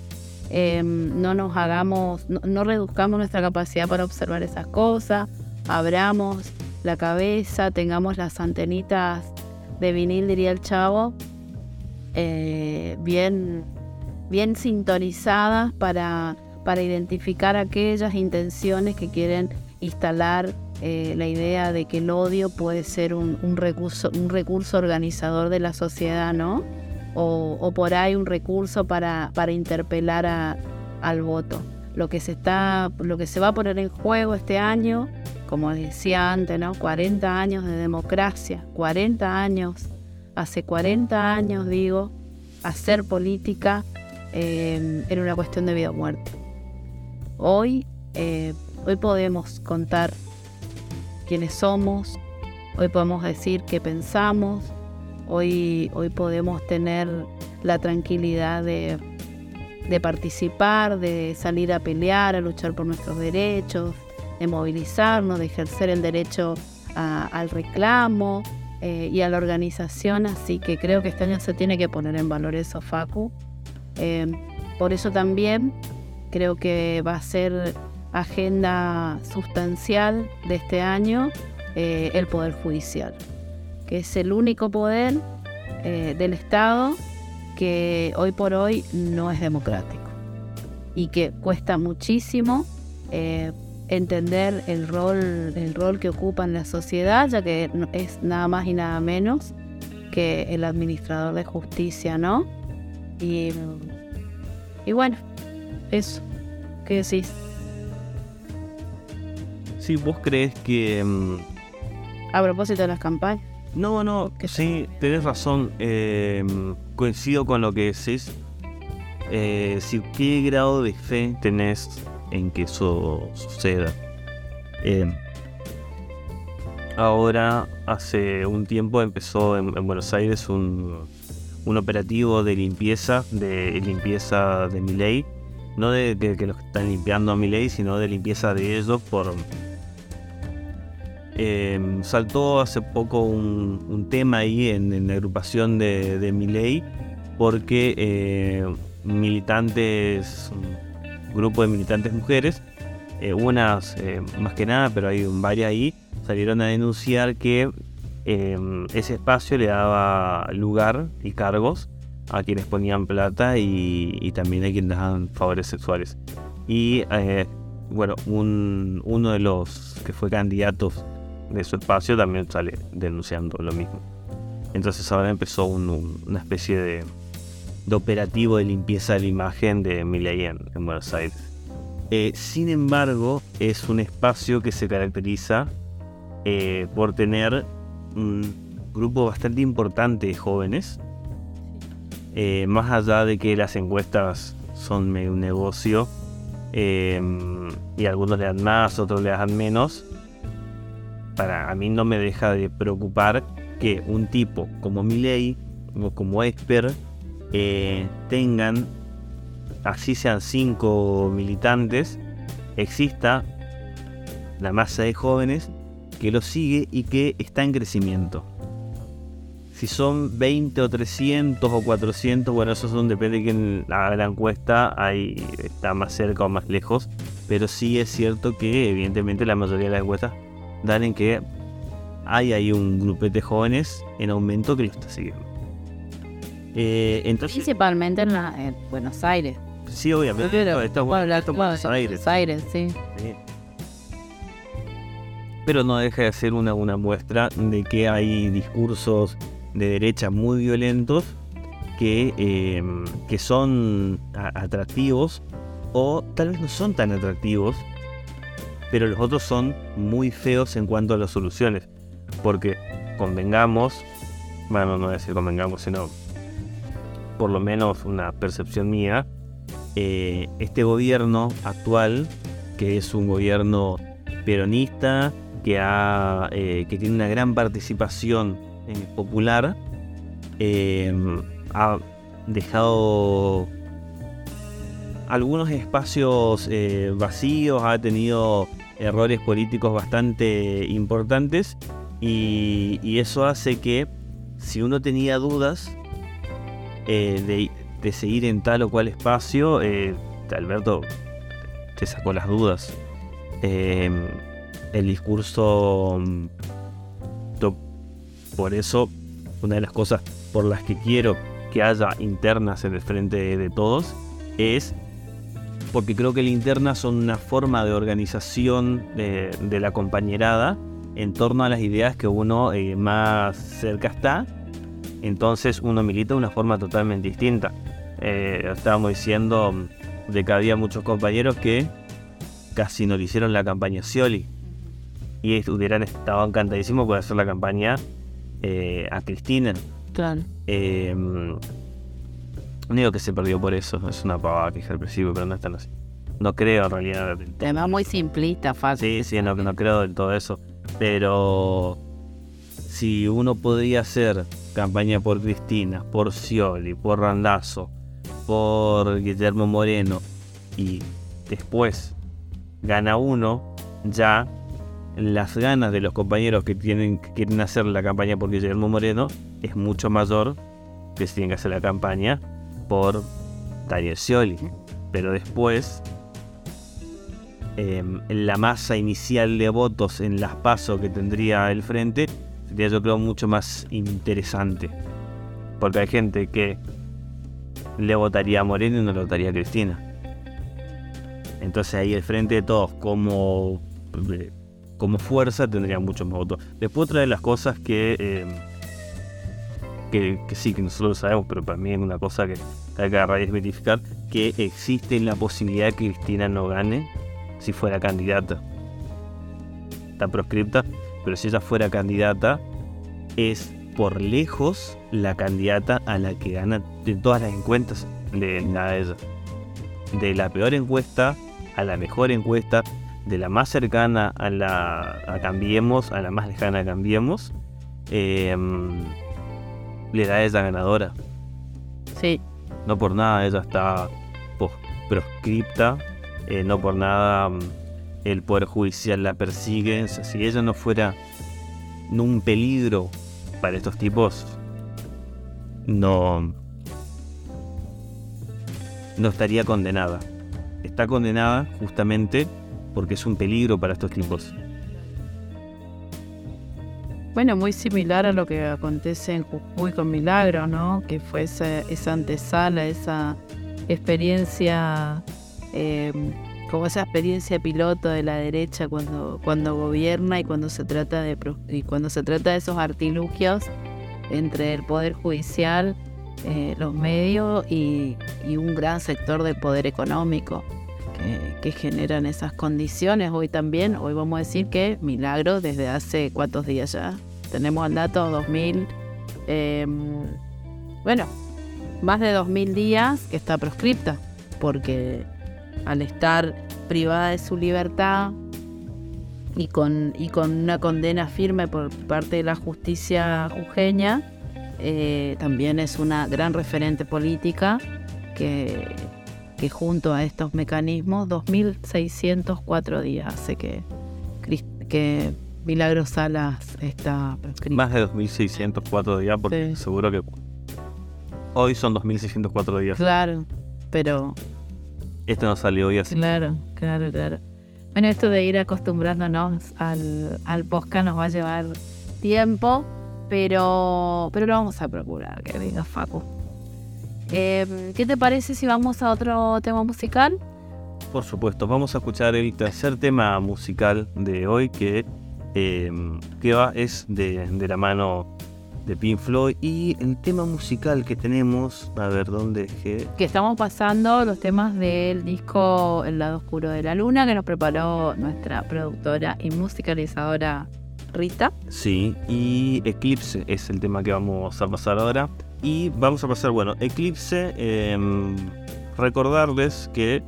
Eh, no nos hagamos, no, reduzcamos nuestra capacidad para observar esas cosas abramos la cabeza, tengamos las antenitas de vinil, diría el chavo, eh, bien, bien sintonizadas para, para identificar aquellas intenciones que quieren instalar eh, la idea de que el odio puede ser un, recurso, un recurso organizador de la sociedad, ¿no? O, por ahí un recurso para, interpelar al voto. Lo que, se está, lo que se va a poner en juego este año como decía antes, ¿no? 40 años de democracia, 40 años, hace 40 años digo, hacer política eh, era una cuestión de vida o muerte. Hoy, eh, hoy podemos contar quiénes somos, hoy podemos decir qué pensamos, hoy, hoy podemos tener la tranquilidad de, participar, de salir a pelear, a luchar por nuestros derechos, de movilizarnos, de ejercer el derecho al reclamo eh, y a la organización, así que creo que este año se tiene que poner en valor eso, Facu. Eh, por eso también creo que va a ser agenda sustancial de este año eh, el Poder Judicial, que es el único poder eh, del Estado que hoy por hoy no es democrático y que cuesta muchísimo eh, entender el rol, el rol que ocupa en la sociedad, ya que es nada más y nada menos que el administrador de justicia, ¿no? Y, y bueno, eso. ¿Qué decís? Sí, vos crees que... Um... A propósito de las campañas. No, no, sí, tenés razón. Eh, coincido con lo que decís. Eh, si, ¿Qué grado de fe tenés en que eso suceda. Eh, ahora, hace un tiempo empezó en, en Buenos Aires un, un, operativo de limpieza, de limpieza de mi ley. No de, que los están limpiando a mi ley, sino de limpieza de ellos por... Eh, saltó hace poco un, tema ahí en, la agrupación de, de mi ley porque eh, militantes grupo de militantes mujeres, eh, unas eh, más que nada, pero hay varias ahí, salieron a denunciar que eh, ese espacio le daba lugar y cargos a quienes ponían plata y, también a quienes daban favores sexuales. Y bueno, un, uno de los que fue candidatos de su espacio también sale denunciando lo mismo. Entonces ahora empezó un, un, una especie de de operativo de limpieza de la imagen de Milei en, en Buenos Aires. Eh, sin embargo, es un espacio que se caracteriza eh, por tener un grupo bastante importante de jóvenes. Eh, más allá de que las encuestas son medio un negocio eh, y algunos le dan más, otros le dan menos, para a mí no me deja de preocupar que un tipo como Milei o como Esper eh, tengan, así sean cinco militantes, exista la masa de jóvenes que lo sigue y que está en crecimiento. Si son 20 o 300 o 400, bueno, eso son, depende de quién haga la encuesta, está más cerca o más lejos. Pero sí es cierto que evidentemente la mayoría de las encuestas dan en que hay ahí un grupete de jóvenes en aumento que lo está siguiendo. Eh, entonces, Principalmente en, la- en Buenos Aires. sí, obviamente, Pero, esto es bueno, esto es Buenos Aires. Buenos Aires, sí. Sí. Pero no deja de ser una, una muestra de que hay discursos de derecha muy violentos que, eh, que son atractivos o tal vez no son tan atractivos, pero los otros son muy feos en cuanto a las soluciones. Porque convengamos, bueno, no voy decir convengamos, sino por lo menos una percepción mía, eh, este gobierno actual, que es un gobierno peronista, que, ha, eh, que tiene una gran participación eh, popular, ha dejado algunos espacios vacíos, ha tenido errores políticos bastante importantes y, eso hace que si uno tenía dudas eh, de, de seguir en tal o cual espacio, eh, Alberto te sacó las dudas. Eh, el discurso, mm, por eso, una de las cosas por las que quiero que haya internas en el frente de todos es porque creo que la interna son una forma de organización de, de la compañerada en torno a las ideas que uno eh, más cerca está. Entonces uno milita de una forma totalmente distinta. Eh, estábamos diciendo mm, de que había muchos compañeros que casi no le hicieron la campaña a Scioli. Y hubieran estado encantadísimos por hacer la campaña eh, a Cristina. Claro. No digo que se perdió por eso, es una pavada que dije al principio, pero no es tan así. No creo en realidad. Tema muy simplista, fácil. Sí, sí, no, no creo del todo eso. Pero si uno podría hacer campaña por Cristina, por Scioli, por Randazzo, por Guillermo Moreno y después gana uno, ya las ganas de los compañeros que tienen que quieren hacer la campaña por Guillermo Moreno es mucho mayor que si tienen que hacer la campaña por Daniel Scioli. Pero después em, la masa inicial de votos en las pasos que tendría el frente sería yo creo mucho más interesante. Porque hay gente que le votaría a Moreno y no le votaría a Cristina. Entonces ahí el frente de todos como, eh, como fuerza tendría muchos más votos. Después otra de las cosas que, em, que, sí, que nosotros lo sabemos, pero para mí es una cosa que hay que agarrar y desmitificar, que existe la posibilidad de que Cristina no gane si fuera candidata. Está proscripta, pero si ella fuera candidata, es por lejos la candidata a la que gana de todas las encuestas de nada de ella. De la peor encuesta a la mejor encuesta, de la más cercana a la a Cambiemos, a la más lejana a Cambiemos, eh, le da a ella ganadora. Sí. No por nada ella está proscripta, eh, no por nada mm, el Poder Judicial la persigue. O sea, si ella no fuera un peligro para estos tipos, no, no estaría condenada. Está condenada justamente porque es un peligro para estos tipos. Bueno, muy similar a lo que acontece en Jujuy con Milagro, ¿no? Que fue esa, esa antesala, esa experiencia, eh, como esa experiencia piloto de la derecha cuando, cuando gobierna y cuando se trata de y cuando se trata de esos artilugios entre el poder judicial, eh, los medios y, y un gran sector del poder económico que, que generan esas condiciones. Hoy también, hoy vamos a decir que Milagro desde hace cuántos días ya. Tenemos el dato 2000, eh, bueno, más de 2000 días que está proscripta, porque al estar privada de su libertad y con, y con una condena firme por parte de la justicia jujeña, eh, también es una gran referente política que, que junto a estos mecanismos, 2.604 días hace que, que Milagros Salas está prescrito. Más de 2.604 días, porque seguro que hoy son 2.604 días. Claro, pero Este no salió hoy así. Claro, claro, claro. Bueno, esto de ir acostumbrándonos al, al podcast nos va a llevar tiempo, pero, pero lo vamos a procurar, que diga Facu. Eh, ¿Qué te parece si vamos a otro tema musical? Por supuesto, vamos a escuchar el tercer tema musical de hoy que, eh, que va, es de, de la mano de Pink Floyd y el tema musical que tenemos, a ver dónde dejé. Que estamos pasando los temas del disco El lado oscuro de la luna que nos preparó nuestra productora y musicalizadora Rita. Sí, y Eclipse es el tema que vamos a pasar ahora. Y vamos a pasar, bueno, Eclipse, eh, recordarles que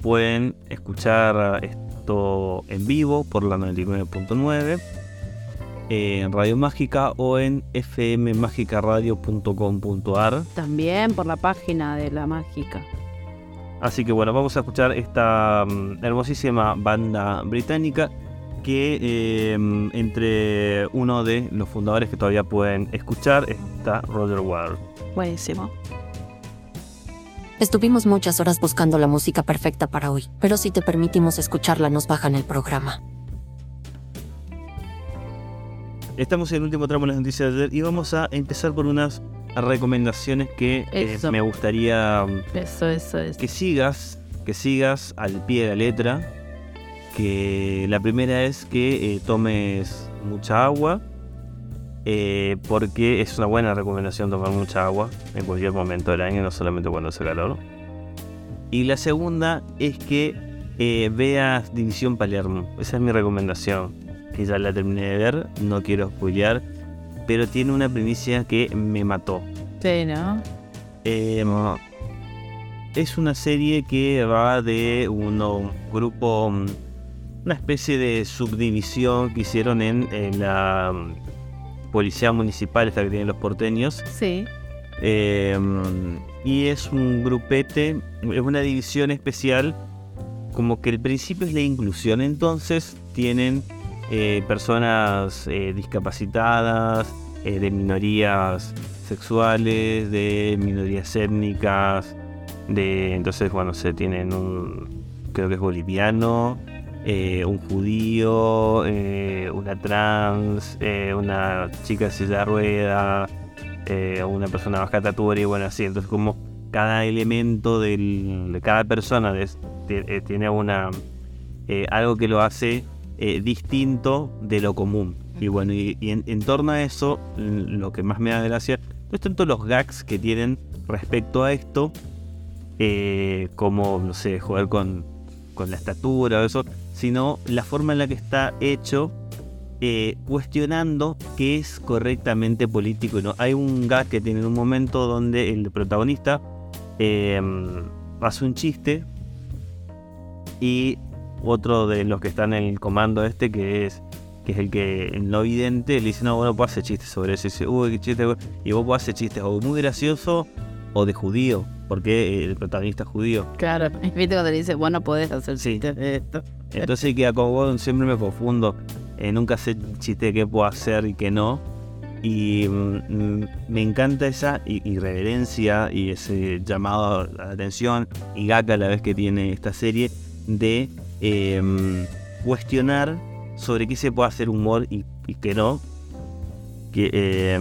pueden escuchar en vivo por la 99.9 en Radio Mágica o en fmmagicaradio.com.ar. También por la página de La Mágica. Así que bueno, vamos a escuchar esta mm, hermosísima banda británica que eh, entre uno de los fundadores que todavía pueden escuchar está Roger Waters. Buenísimo. Estuvimos muchas horas buscando la música perfecta para hoy, pero si te permitimos escucharla nos bajan el programa. Estamos en el último tramo de las noticias de ayer y vamos a empezar por unas recomendaciones que eh, me gustaría Eso, eso, eso. que sigas, que sigas al pie de la letra. Que la primera es que eh, tomes mucha agua, eh, porque es una buena recomendación tomar mucha agua en cualquier momento del año, no solamente cuando hace calor. Y la segunda es que eh, veas División Palermo, esa es mi recomendación, que ya la terminé de ver, no quiero spoilear, pero tiene una primicia que me mató. Sí, ¿no? Eh, es una serie que va de uno, un grupo, una especie de subdivisión que hicieron en, en la policía municipal, esta que tienen los porteños. Sí. Eh, mm, y es un grupete, es una división especial, como que el principio es la inclusión. Entonces tienen eh, personas eh, discapacitadas, eh, de minorías sexuales, de minorías étnicas, de entonces bueno se tienen un creo que es boliviano, eh, un judío, eh, una trans, eh, una chica de silla de rueda, una persona bajatatura y bueno así, entonces como cada elemento del- de cada persona tiene una algo que lo hace distinto de lo común. Y bueno, y, en, torno a eso, lo que más me da gracia, no es tanto los gags que tienen respecto a esto, eh, como, no sé, jugar con, con la estatura o eso, sino la forma en la que está hecho, eh, cuestionando qué es correctamente político. ¿no? Hay un gag que tiene en un momento donde el protagonista eh, hace un chiste y otro de los que están en el comando este que es que es el que en lo evidente le dice no bueno puedo hacer chistes sobre eso y dice uy qué chiste güey". y vos podés hacer chistes o muy gracioso o de judío porque el protagonista es judío. Claro, viste cuando le dice, bueno, podés hacer chistes de esto. entonces queda como siempre me confundo eh, nunca sé chiste qué puedo hacer y qué no. Y mm, me encanta esa irreverencia y ese llamado a la atención y gaca a la vez que tiene esta serie de eh, mm, cuestionar sobre qué se puede hacer humor y, y qué no. Que, eh,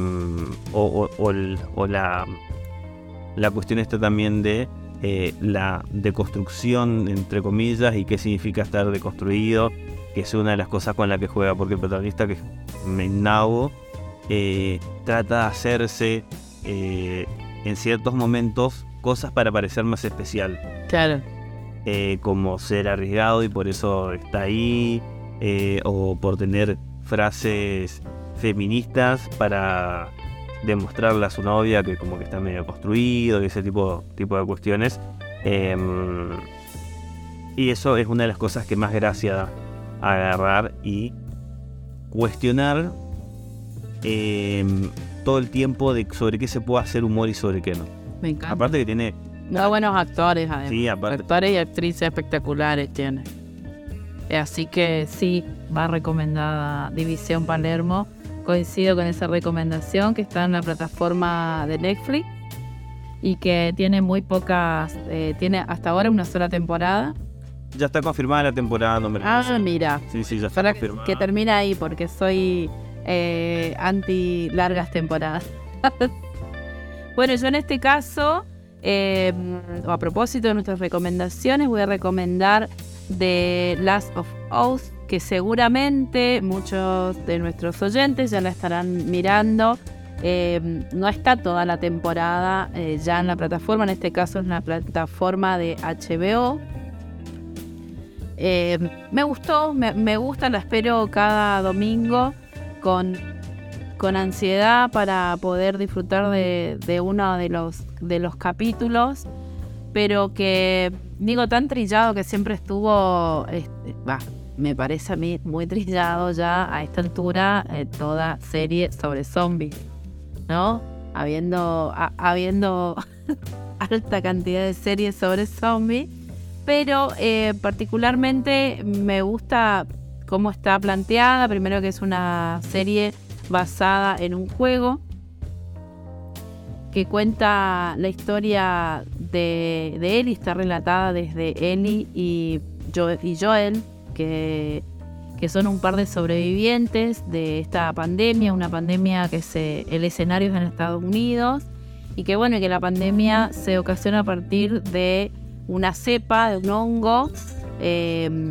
o, o- o el- o la, la cuestión está también de eh, la deconstrucción, entre comillas, y qué significa estar deconstruido, que es una de las cosas con las que juega, porque el protagonista, que es Menabo, eh, trata de hacerse eh, en ciertos momentos cosas para parecer más especial. Claro. Como ser arriesgado y por eso está ahí, o por tener frases feministas para demostrarle a su novia que como que está medio construido y ese tipo, tipo de cuestiones. Em, y eso es una de las cosas que más gracia da agarrar y cuestionar em, todo el tiempo de sobre qué se puede hacer humor y sobre qué no. Me encanta. Aparte que tiene Da buenos actores, además. Sí, aparte. Actores y actrices espectaculares tiene. Eh, Así que sí, va recomendada División Palermo. Coincido con esa recomendación que está en la plataforma de Netflix y que tiene muy pocas, eh, tiene hasta ahora una sola temporada. Ya está confirmada la temporada número Ah, 12. mira. Sí, sí, ya está Para confirmada. que termine ahí porque soy eh, anti largas temporadas. bueno, yo en este caso, eh, o a propósito de nuestras recomendaciones, voy a recomendar The Last of Us, que seguramente muchos de nuestros oyentes ya la estarán mirando. Eh, no está toda la temporada eh, ya en la plataforma, en este caso es una plataforma de HBO. Eh, me gustó, me, me gusta, la espero cada domingo con, con ansiedad para poder disfrutar de, uno de los, de los capítulos, pero que digo tan trillado que siempre estuvo, este, me parece a mí muy trillado ya a esta altura eh, toda serie sobre zombies, ¿no? Habiendo, habiendo alta cantidad de series sobre zombies pero eh, particularmente me gusta cómo está planteada. Primero que es una serie basada en un juego que cuenta la historia de, de Ellie, está relatada desde Ellie y Joel, que, son un par de sobrevivientes de esta pandemia, una pandemia que se, el escenario es en Estados Unidos y que bueno, que la pandemia se ocasiona a partir de una cepa de un hongo eh,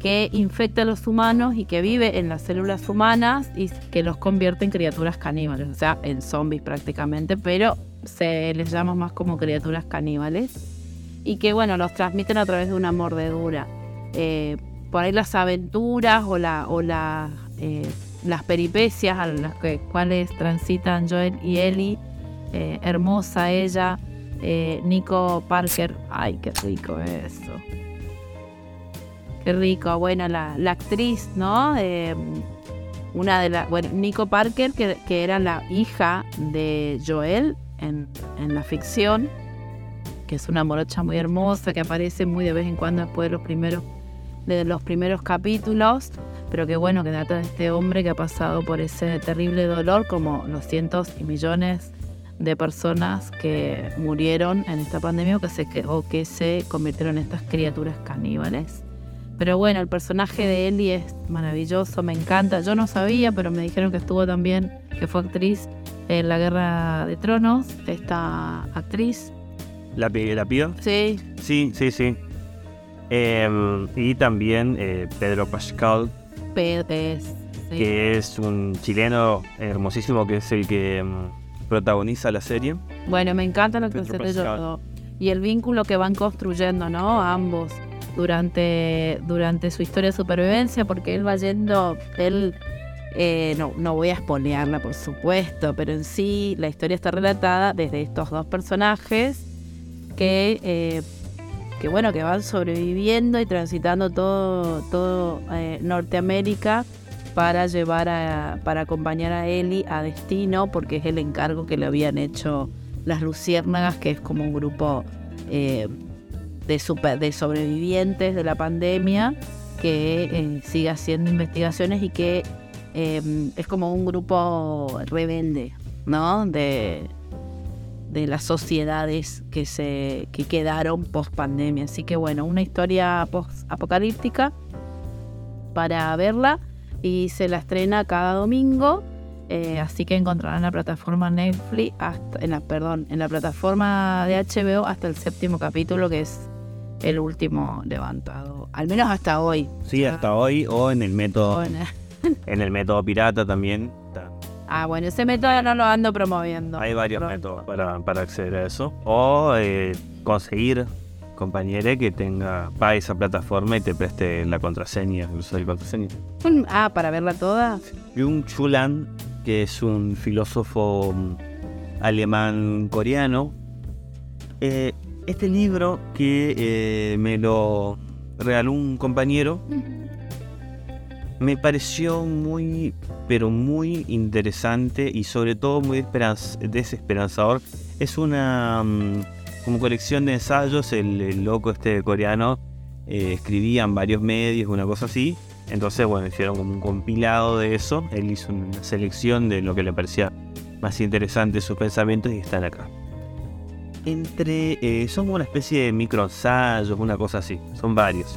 que infecta a los humanos y que vive en las células humanas y que los convierte en criaturas caníbales, o sea, en zombies prácticamente, pero se les llama más como criaturas caníbales y que bueno, los transmiten a través de una mordedura. Eh, por ahí las aventuras o, la, o eh, las peripecias a las que, cuales transitan Joel y Ellie, eh, hermosa ella, eh, Nico Parker, ay, qué rico eso. Qué rico, bueno, la, la actriz, ¿no? Una de las, bueno, Nico Parker, que, que era la hija de Joel en, en la ficción, que es una morocha muy hermosa, que aparece muy de vez en cuando después de los primeros, de los primeros capítulos, pero que bueno, que trata de este hombre que ha pasado por ese terrible dolor, como los cientos y millones de personas que murieron en esta pandemia o que se, o que se convirtieron en estas criaturas caníbales. Pero bueno, el personaje de Ellie es maravilloso, me encanta. Yo no sabía, pero me dijeron que estuvo también, que fue actriz en La Guerra de Tronos, esta actriz. ¿La, la pido? Sí, Sí, sí, sí. Em, y también eh, Pedro Pascal, es, sí. que es un chileno hermosísimo, que es el que em, protagoniza la serie. Bueno, me encanta lo que Pedro se Y el vínculo que van construyendo, ¿no? Ambos durante, durante su historia de supervivencia, porque él va yendo, él, eh, no, no voy a spoilearla, por supuesto, pero en sí la historia está relatada desde estos dos personajes que, eh, que bueno, que van sobreviviendo y transitando todo, todo eh, Norteamérica para llevar a, para acompañar a Eli a destino, porque es el encargo que le habían hecho las Luciérnagas, que es como un grupo eh, de, super- de sobrevivientes de la pandemia que eh, sigue haciendo investigaciones y que eh, es como un grupo rebelde, ¿no? De, de las sociedades que se que quedaron post pandemia. Así que bueno, una historia post apocalíptica para verla y se la estrena cada domingo. eh, así que encontrarán en la plataforma Netflix, hasta, en la, perdón, en la plataforma de HBO hasta el séptimo capítulo, que es el último levantado. Al menos hasta hoy. Sí, hasta hoy, o en el método, en el método pirata también. Ah, bueno, ese método no lo ando promoviendo. Hay varios métodos para, para acceder a eso. O eh, conseguir compañere que tenga para esa plataforma y te preste la contraseña, el uso de contraseña. Ah, para verla toda. Jung Chulan, que es un filósofo mm, alemán coreano. Eh, este libro que eh, me lo regaló un compañero me pareció muy, pero muy interesante y sobre todo muy esperanz- desesperanzador. Es una mm, como colección de ensayos, el, el loco este coreano eh, escribía en varios medios, una cosa así, Entonces, bueno, hicieron como un compilado de eso. Él hizo una selección de lo que le parecía más interesante sus pensamientos y están acá. Entre. eh, son como una especie de microensayos, una cosa así. Son varios.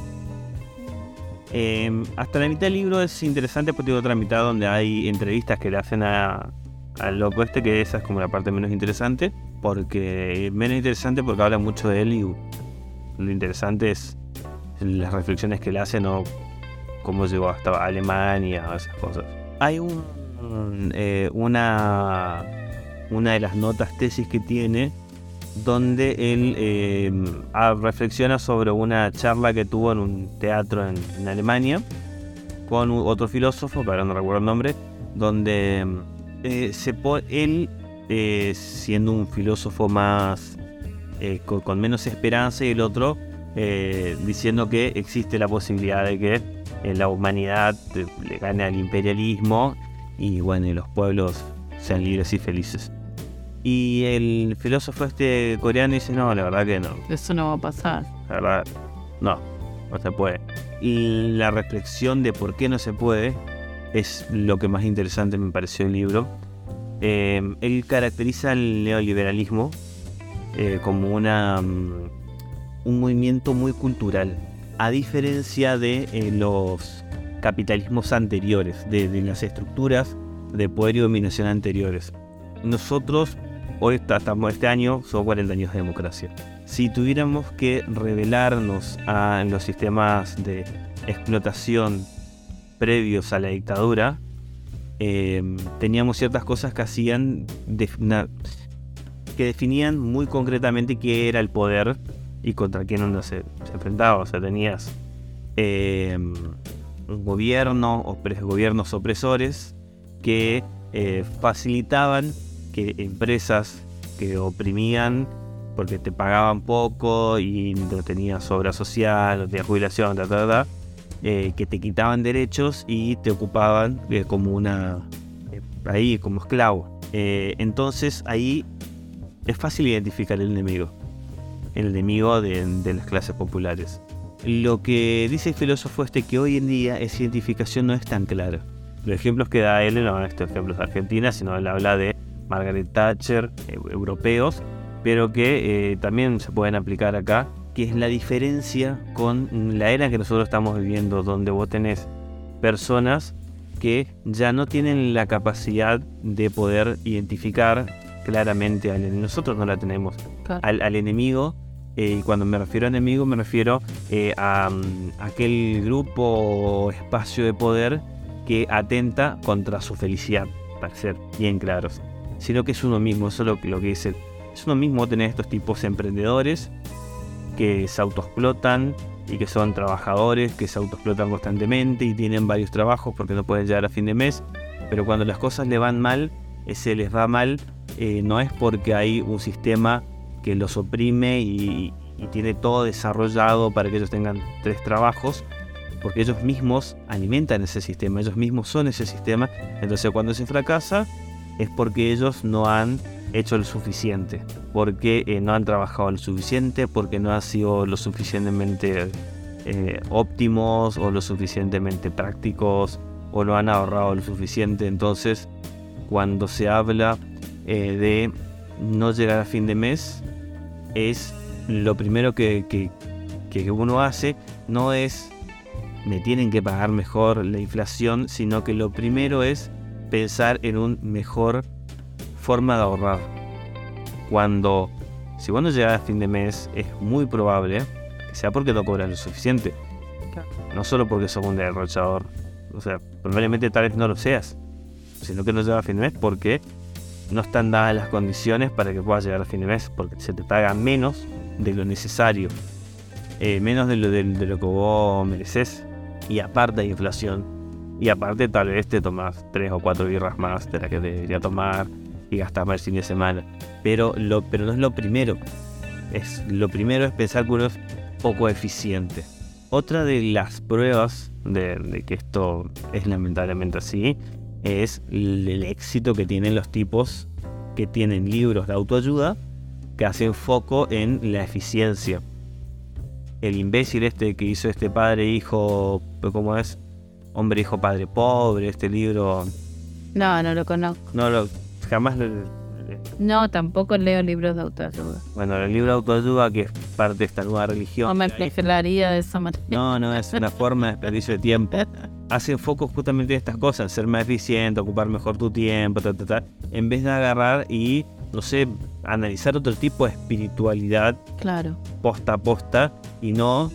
Eh, hasta la mitad del libro es interesante porque tiene otra mitad donde hay entrevistas que le hacen a, al loco este, que esa es como la parte menos interesante. Porque. Menos interesante porque habla mucho de él y lo interesante es las reflexiones que le hacen o cómo llegó hasta Alemania, esas cosas. Hay un, eh, una, una de las notas tesis que tiene donde él eh, ah, reflexiona sobre una charla que tuvo en un teatro en, Alemania con otro filósofo, pero no recuerdo el nombre, donde eh, se él, eh, siendo un filósofo más eh, con, menos esperanza, y el otro diciendo que existe la posibilidad de que la humanidad le gane al imperialismo y bueno, y los pueblos sean libres y felices. Y el filósofo este coreano dice, no, la verdad que no. Eso no va a pasar. La verdad, no, no se puede. Y la reflexión de por qué no se puede es lo que más interesante me pareció el libro. Eh, él caracteriza el neoliberalismo eh, como una, mm, un movimiento muy cultural, a diferencia de eh, los capitalismos anteriores, de, de las estructuras de poder y dominación anteriores. Nosotros, hoy estamos este año, son 40 años de democracia. Si tuviéramos que revelarnos a los sistemas de explotación previos a la dictadura, eh, teníamos ciertas cosas que hacían que definían muy concretamente qué era el poder y contra quién uno se, enfrentaba. O sea, tenías eh, un gobierno o gobiernos opresores que eh, facilitaban que empresas que oprimían porque te pagaban poco y no tenías obra social, no tenías jubilación, ta, ta, ta, eh, que te quitaban derechos y te ocupaban eh, como una eh, ahí como esclavo. Eh, entonces ahí es fácil identificar el enemigo, el enemigo de, de las clases populares. Lo que dice el filósofo este que hoy en día esa identificación no es tan clara. Los ejemplos que da él no estos ejemplos de Argentina, sino él habla de Margaret Thatcher, eh, europeos, pero que eh, también se pueden aplicar acá, que es la diferencia con la era que nosotros estamos viviendo, donde vos tenés personas que ya no tienen la capacidad de poder identificar claramente al enemigo. Nosotros no la tenemos. Al, al enemigo, eh, y cuando me refiero a enemigo, me refiero eh, a mm, aquel grupo o espacio de poder que atenta contra su felicidad, para ser bien claros. Sino que es uno mismo, eso es lo, lo que dice. Es uno mismo tener estos tipos emprendedores que se autoexplotan y que son trabajadores que se autoexplotan constantemente y tienen varios trabajos porque no pueden llegar a fin de mes. Pero cuando las cosas le van mal, ese les va mal, eh, no es porque hay un sistema que los oprime y, y tiene todo desarrollado para que ellos tengan tres trabajos, porque ellos mismos alimentan ese sistema, ellos mismos son ese sistema. Entonces cuando se fracasa es porque ellos no han hecho lo suficiente, porque eh, no han trabajado lo suficiente, porque no han sido lo suficientemente eh, óptimos o lo suficientemente prácticos o no han ahorrado lo suficiente. Entonces, cuando se habla eh, de no llegar a fin de mes, es lo primero que, que- que uno hace, no es me tienen que pagar mejor la inflación, sino que lo primero es pensar en un mejor forma de ahorrar. Cuando, si vos no llegás a fin de mes, es muy probable que sea porque no cobras lo suficiente. No solo porque sos un derrochador. O sea, probablemente tal vez no lo seas. Sino que no llegas a fin de mes porque no están dadas las condiciones para que puedas llegar a fin de mes. Porque se te paga menos de lo necesario. eh, menos de lo, de, de lo que vos mereces. Y aparte hay inflación. Y aparte tal vez te tomas tres o cuatro birras más de las que debería tomar y gastas más el fin de semana. Pero, lo, pero no es lo primero. Es, lo primero es pensar que uno es poco eficiente. Otra de las pruebas de, que esto es lamentablemente así es el, el éxito que tienen los tipos que tienen libros de autoayuda que hacen foco en la eficiencia. El imbécil este que hizo este padre e hijo, ¿cómo es? Hombre, hijo, padre, pobre. Este libro No, no lo conozco. no lo jamás lo, No, tampoco leo libros de autoayuda. bueno, el libro de autoayuda que es parte de esta nueva religión. No me flagelaría de esa manera. No, no, es una forma de desperdicio de tiempo. Hace foco justamente en estas cosas, ser más eficiente, ocupar mejor tu tiempo, ta, ta, ta, en vez de agarrar y, no sé, analizar otro tipo de espiritualidad Claro. posta a posta y no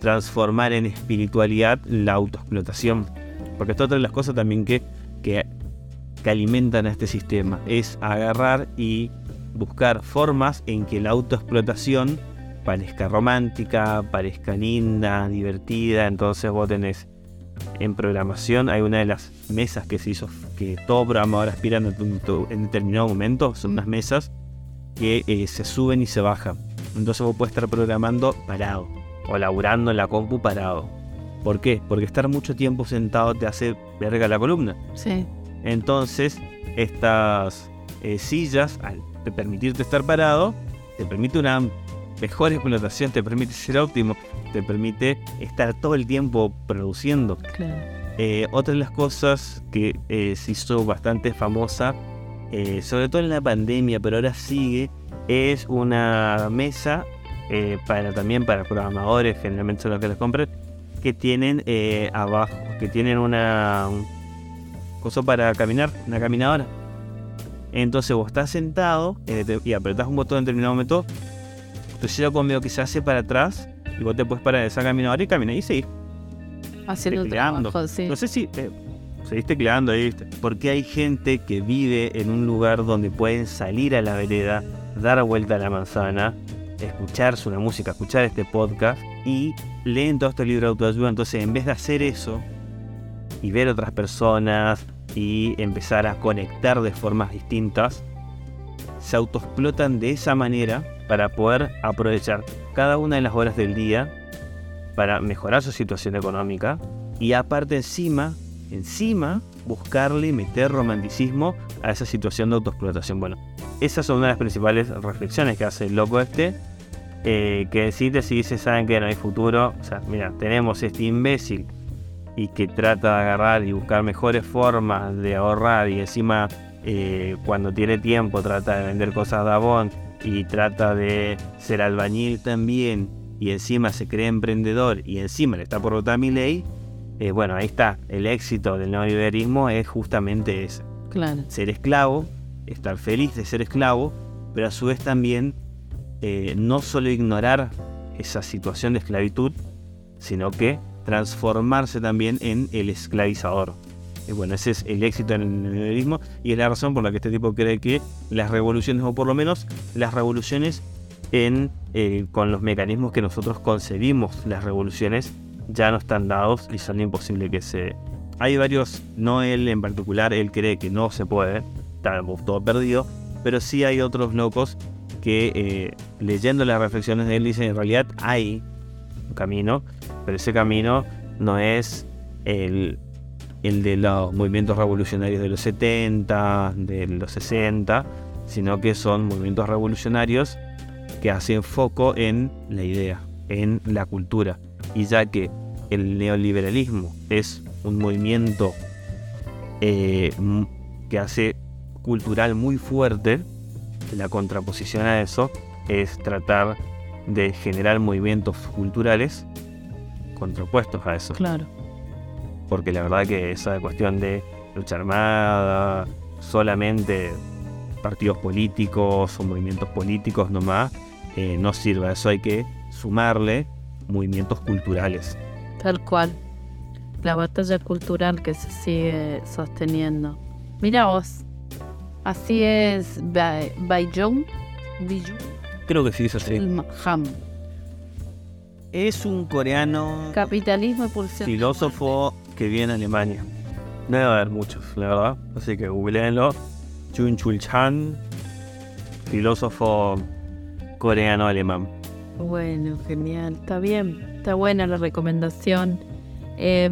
transformar en espiritualidad la autoexplotación. Porque esto es otra de las cosas también que, que, alimentan a este sistema, es agarrar y buscar formas en que la autoexplotación parezca romántica, parezca linda, divertida, entonces vos tenés en programación hay una de las mesas que se hizo que todo programador aspira en, en determinado momento, son unas mesas que eh, se suben y se bajan. Entonces vos puedes estar programando parado o laburando en la compu parado. ¿Por qué? Porque estar mucho tiempo sentado te hace verga la columna. Sí. Entonces, estas eh, sillas, al te permitirte estar parado, te permite una mejor explotación, te permite ser óptimo, te permite estar todo el tiempo produciendo. Claro. Eh, otra de las cosas que eh, se hizo bastante famosa, sobre todo en la pandemia, pero ahora sigue, es una mesa eh, para también para programadores, generalmente son los que las compran, que tienen eh, abajo, que tienen una un cosa para caminar, una caminadora. Entonces vos estás sentado eh, y apretás un botón en determinado momento, tu silla medio que se hace para atrás y vos te puedes parar de esa caminadora y caminar y seguir Haciendo trabajo, sí. No sé si eh, seguís tecleando ahí, ¿viste? Porque hay gente que vive en un lugar donde pueden salir a la vereda, dar vuelta a la manzana, escucharse una música, escuchar este podcast y leen todo este libro de autoayuda. Entonces, en vez de hacer eso y ver otras personas y empezar a conectar de formas distintas, se autoexplotan de esa manera para poder aprovechar cada una de las horas del día para mejorar su situación económica y aparte encima, encima, buscarle meter romanticismo a esa situación de autoexplotación. Bueno, esas son una de las principales reflexiones que hace el loco este, eh, que si dice, saben que no hay futuro, o sea, mira, tenemos este imbécil y que trata de agarrar y buscar mejores formas de ahorrar y encima eh, cuando tiene tiempo trata de vender cosas de Avon y trata de ser albañil también y encima se cree emprendedor y encima le está por votar mi ley, eh, bueno, ahí está, el éxito del neoliberalismo es justamente ese, Claro. ser esclavo, estar feliz de ser esclavo, pero a su vez también eh, no solo ignorar esa situación de esclavitud, sino que transformarse también en el esclavizador. Y bueno, ese es el éxito en el neoliberalismo y es la razón por la que este tipo cree que las revoluciones, o por lo menos las revoluciones en, eh, con los mecanismos que nosotros concebimos las revoluciones, ya no están dados y son imposibles que se... Hay varios, no él en particular, él cree que no se puede, está todo perdido, pero sí hay otros locos que eh, leyendo las reflexiones de él dicen en realidad hay un camino, pero ese camino no es el, el de los movimientos revolucionarios de los 70, de los 60, sino que son movimientos revolucionarios que hacen foco en la idea, en la cultura. Y ya que el neoliberalismo es un movimiento eh, que hace cultural muy fuerte, la contraposición a eso es tratar de generar movimientos culturales contrapuestos a eso. Claro. Porque la verdad que esa cuestión de lucha armada, solamente partidos políticos o movimientos políticos nomás, eh, no sirve. A eso hay que sumarle movimientos culturales. Tal cual. La batalla cultural que se sigue sosteniendo. Mira vos. Así es Ba- Baiyong. Baiyong. Creo que sí es así. Ham. Es un coreano Capitalismo y pulsión. filósofo que viene a Alemania. No debe haber muchos, la verdad. Así que googleenlo. Chun Chul Chan, filósofo coreano-alemán. Bueno, genial. Está bien. Está buena la recomendación. Eh,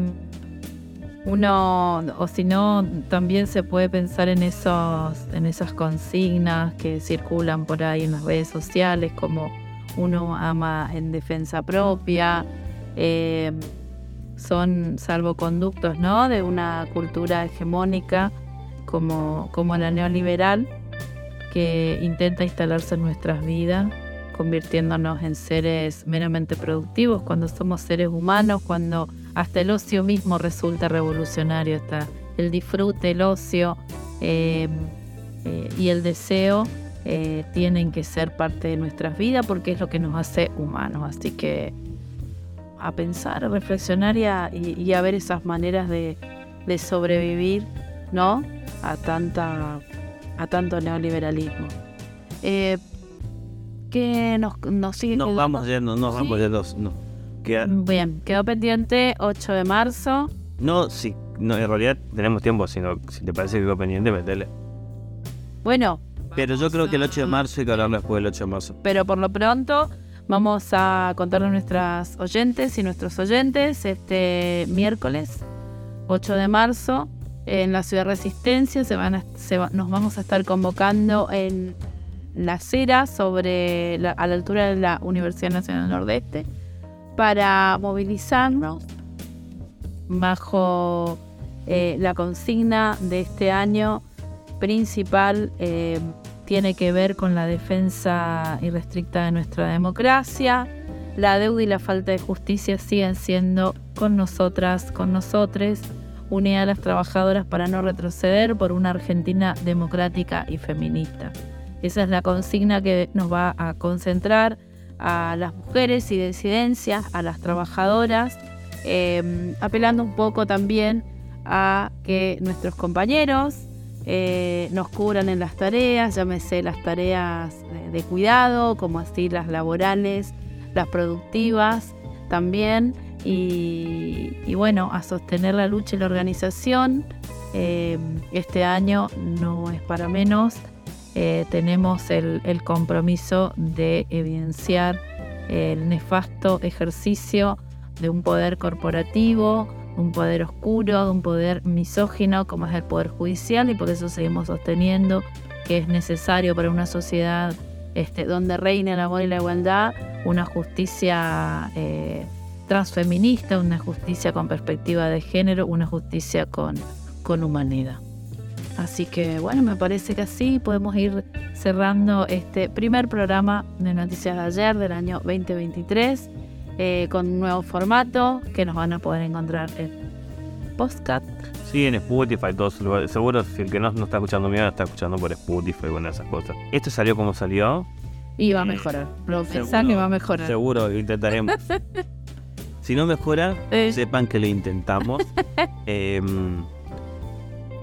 uno, o si no, también se puede pensar en esos, en esas consignas que circulan por ahí en las redes sociales, como uno ama en defensa propia, eh, son salvoconductos, ¿no? De una cultura hegemónica como, como la neoliberal que intenta instalarse en nuestras vidas, convirtiéndonos en seres meramente productivos, cuando somos seres humanos, cuando hasta el ocio mismo resulta revolucionario, hasta el disfrute, el ocio eh, eh, y el deseo eh, tienen que ser parte de nuestras vidas porque es lo que nos hace humanos. Así que a pensar, a reflexionar y a, ver esas maneras de, sobrevivir, ¿no? A tanta a tanto neoliberalismo. ¿Qué nos, nos sigue Nos quedando? vamos yendo, nos vamos yendo. No, queda- Bien, quedó pendiente 8 de marzo. no, sí, no, en realidad tenemos tiempo, sino si te parece que quedó pendiente, metele. Bueno, Pero yo creo que el 8 de marzo hay que hablar después del 8 de marzo. pero por lo pronto vamos a contarle a nuestras oyentes y nuestros oyentes este miércoles 8 de marzo en la ciudad Resistencia se van a- se va- nos vamos a estar convocando en la acera sobre la- a la altura de la Universidad Nacional Nordeste para movilizarnos bajo eh, la consigna de este año principal eh, tiene que ver con la defensa irrestricta de nuestra democracia. La deuda y la falta de justicia siguen siendo con nosotras, con nosotres, unidas a las trabajadoras para no retroceder por una Argentina democrática y feminista. Esa es la consigna que nos va a concentrar a las mujeres y disidencias, a las trabajadoras, eh, apelando un poco también a que nuestros compañeros eh, nos cubran en las tareas, llámese las tareas de, de cuidado, como así las laborales, las productivas también, y, bueno, a sostener la lucha y la organización. Eh, este año no es para menos, eh, tenemos el, compromiso de evidenciar el nefasto ejercicio de un poder corporativo, un poder oscuro, un poder misógino como es el poder judicial y por eso seguimos sosteniendo que es necesario para una sociedad este, donde reine el amor y la igualdad una justicia eh, transfeminista, una justicia con perspectiva de género, una justicia con humanidad. Así que bueno, me parece que así podemos ir cerrando este primer programa de Noticias de ayer del año 2023 eh, con un nuevo formato que nos van a poder encontrar en podcast. Sí, en Spotify, todos los lugares. Seguro si el que no, no está escuchando mío está escuchando por Spotify, bueno, esas cosas. Esto salió como salió. Y va a mejorar. Lo pensá que va a mejorar. Seguro, lo intentaremos. si no mejora, Eh. sepan que lo intentamos. Em,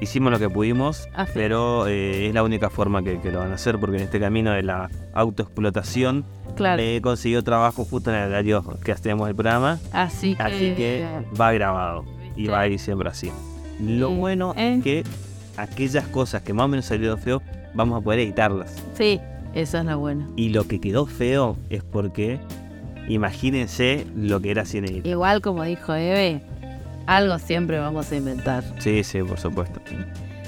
hicimos lo que pudimos, Así. pero eh, es la única forma que, que lo van a hacer, porque en este camino de la autoexplotación Claro. he conseguido trabajo justo en el horario que hacemos el programa. Así que, Así que va grabado y va a ir siempre así. Lo bueno es que aquellas cosas que más o menos salieron feo, vamos a poder editarlas. Sí, eso es lo bueno. Y lo que quedó feo es porque, imagínense lo que era sin editar. Igual como dijo Eve, algo siempre vamos a inventar. Sí, sí, por supuesto.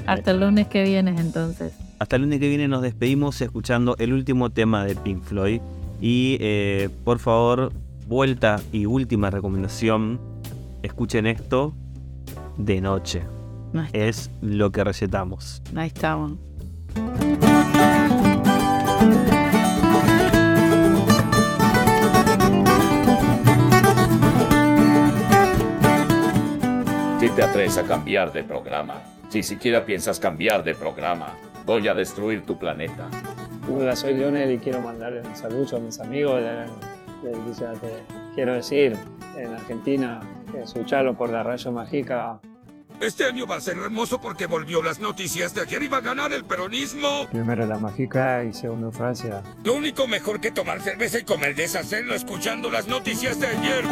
Hasta el lunes que viene entonces. Hasta el lunes que viene nos despedimos escuchando el último tema de Pink Floyd. Y eh, por favor, vuelta y última recomendación, escuchen esto de noche. Es lo que recetamos. Ahí estamos. Si te atreves a cambiar de programa, si siquiera piensas cambiar de programa, voy a destruir tu planeta. Hola, soy Leonel y quiero mandarle un saludo a mis amigos de, de Villa Te- Quiero decir, en Argentina, escucharlo por la radio mágica. Este año va a ser hermoso porque volvió las noticias de ayer y va a ganar el peronismo. Primero la mágica y segundo Francia. Lo único mejor que tomar cerveza y comer es hacerlo escuchando las noticias de ayer.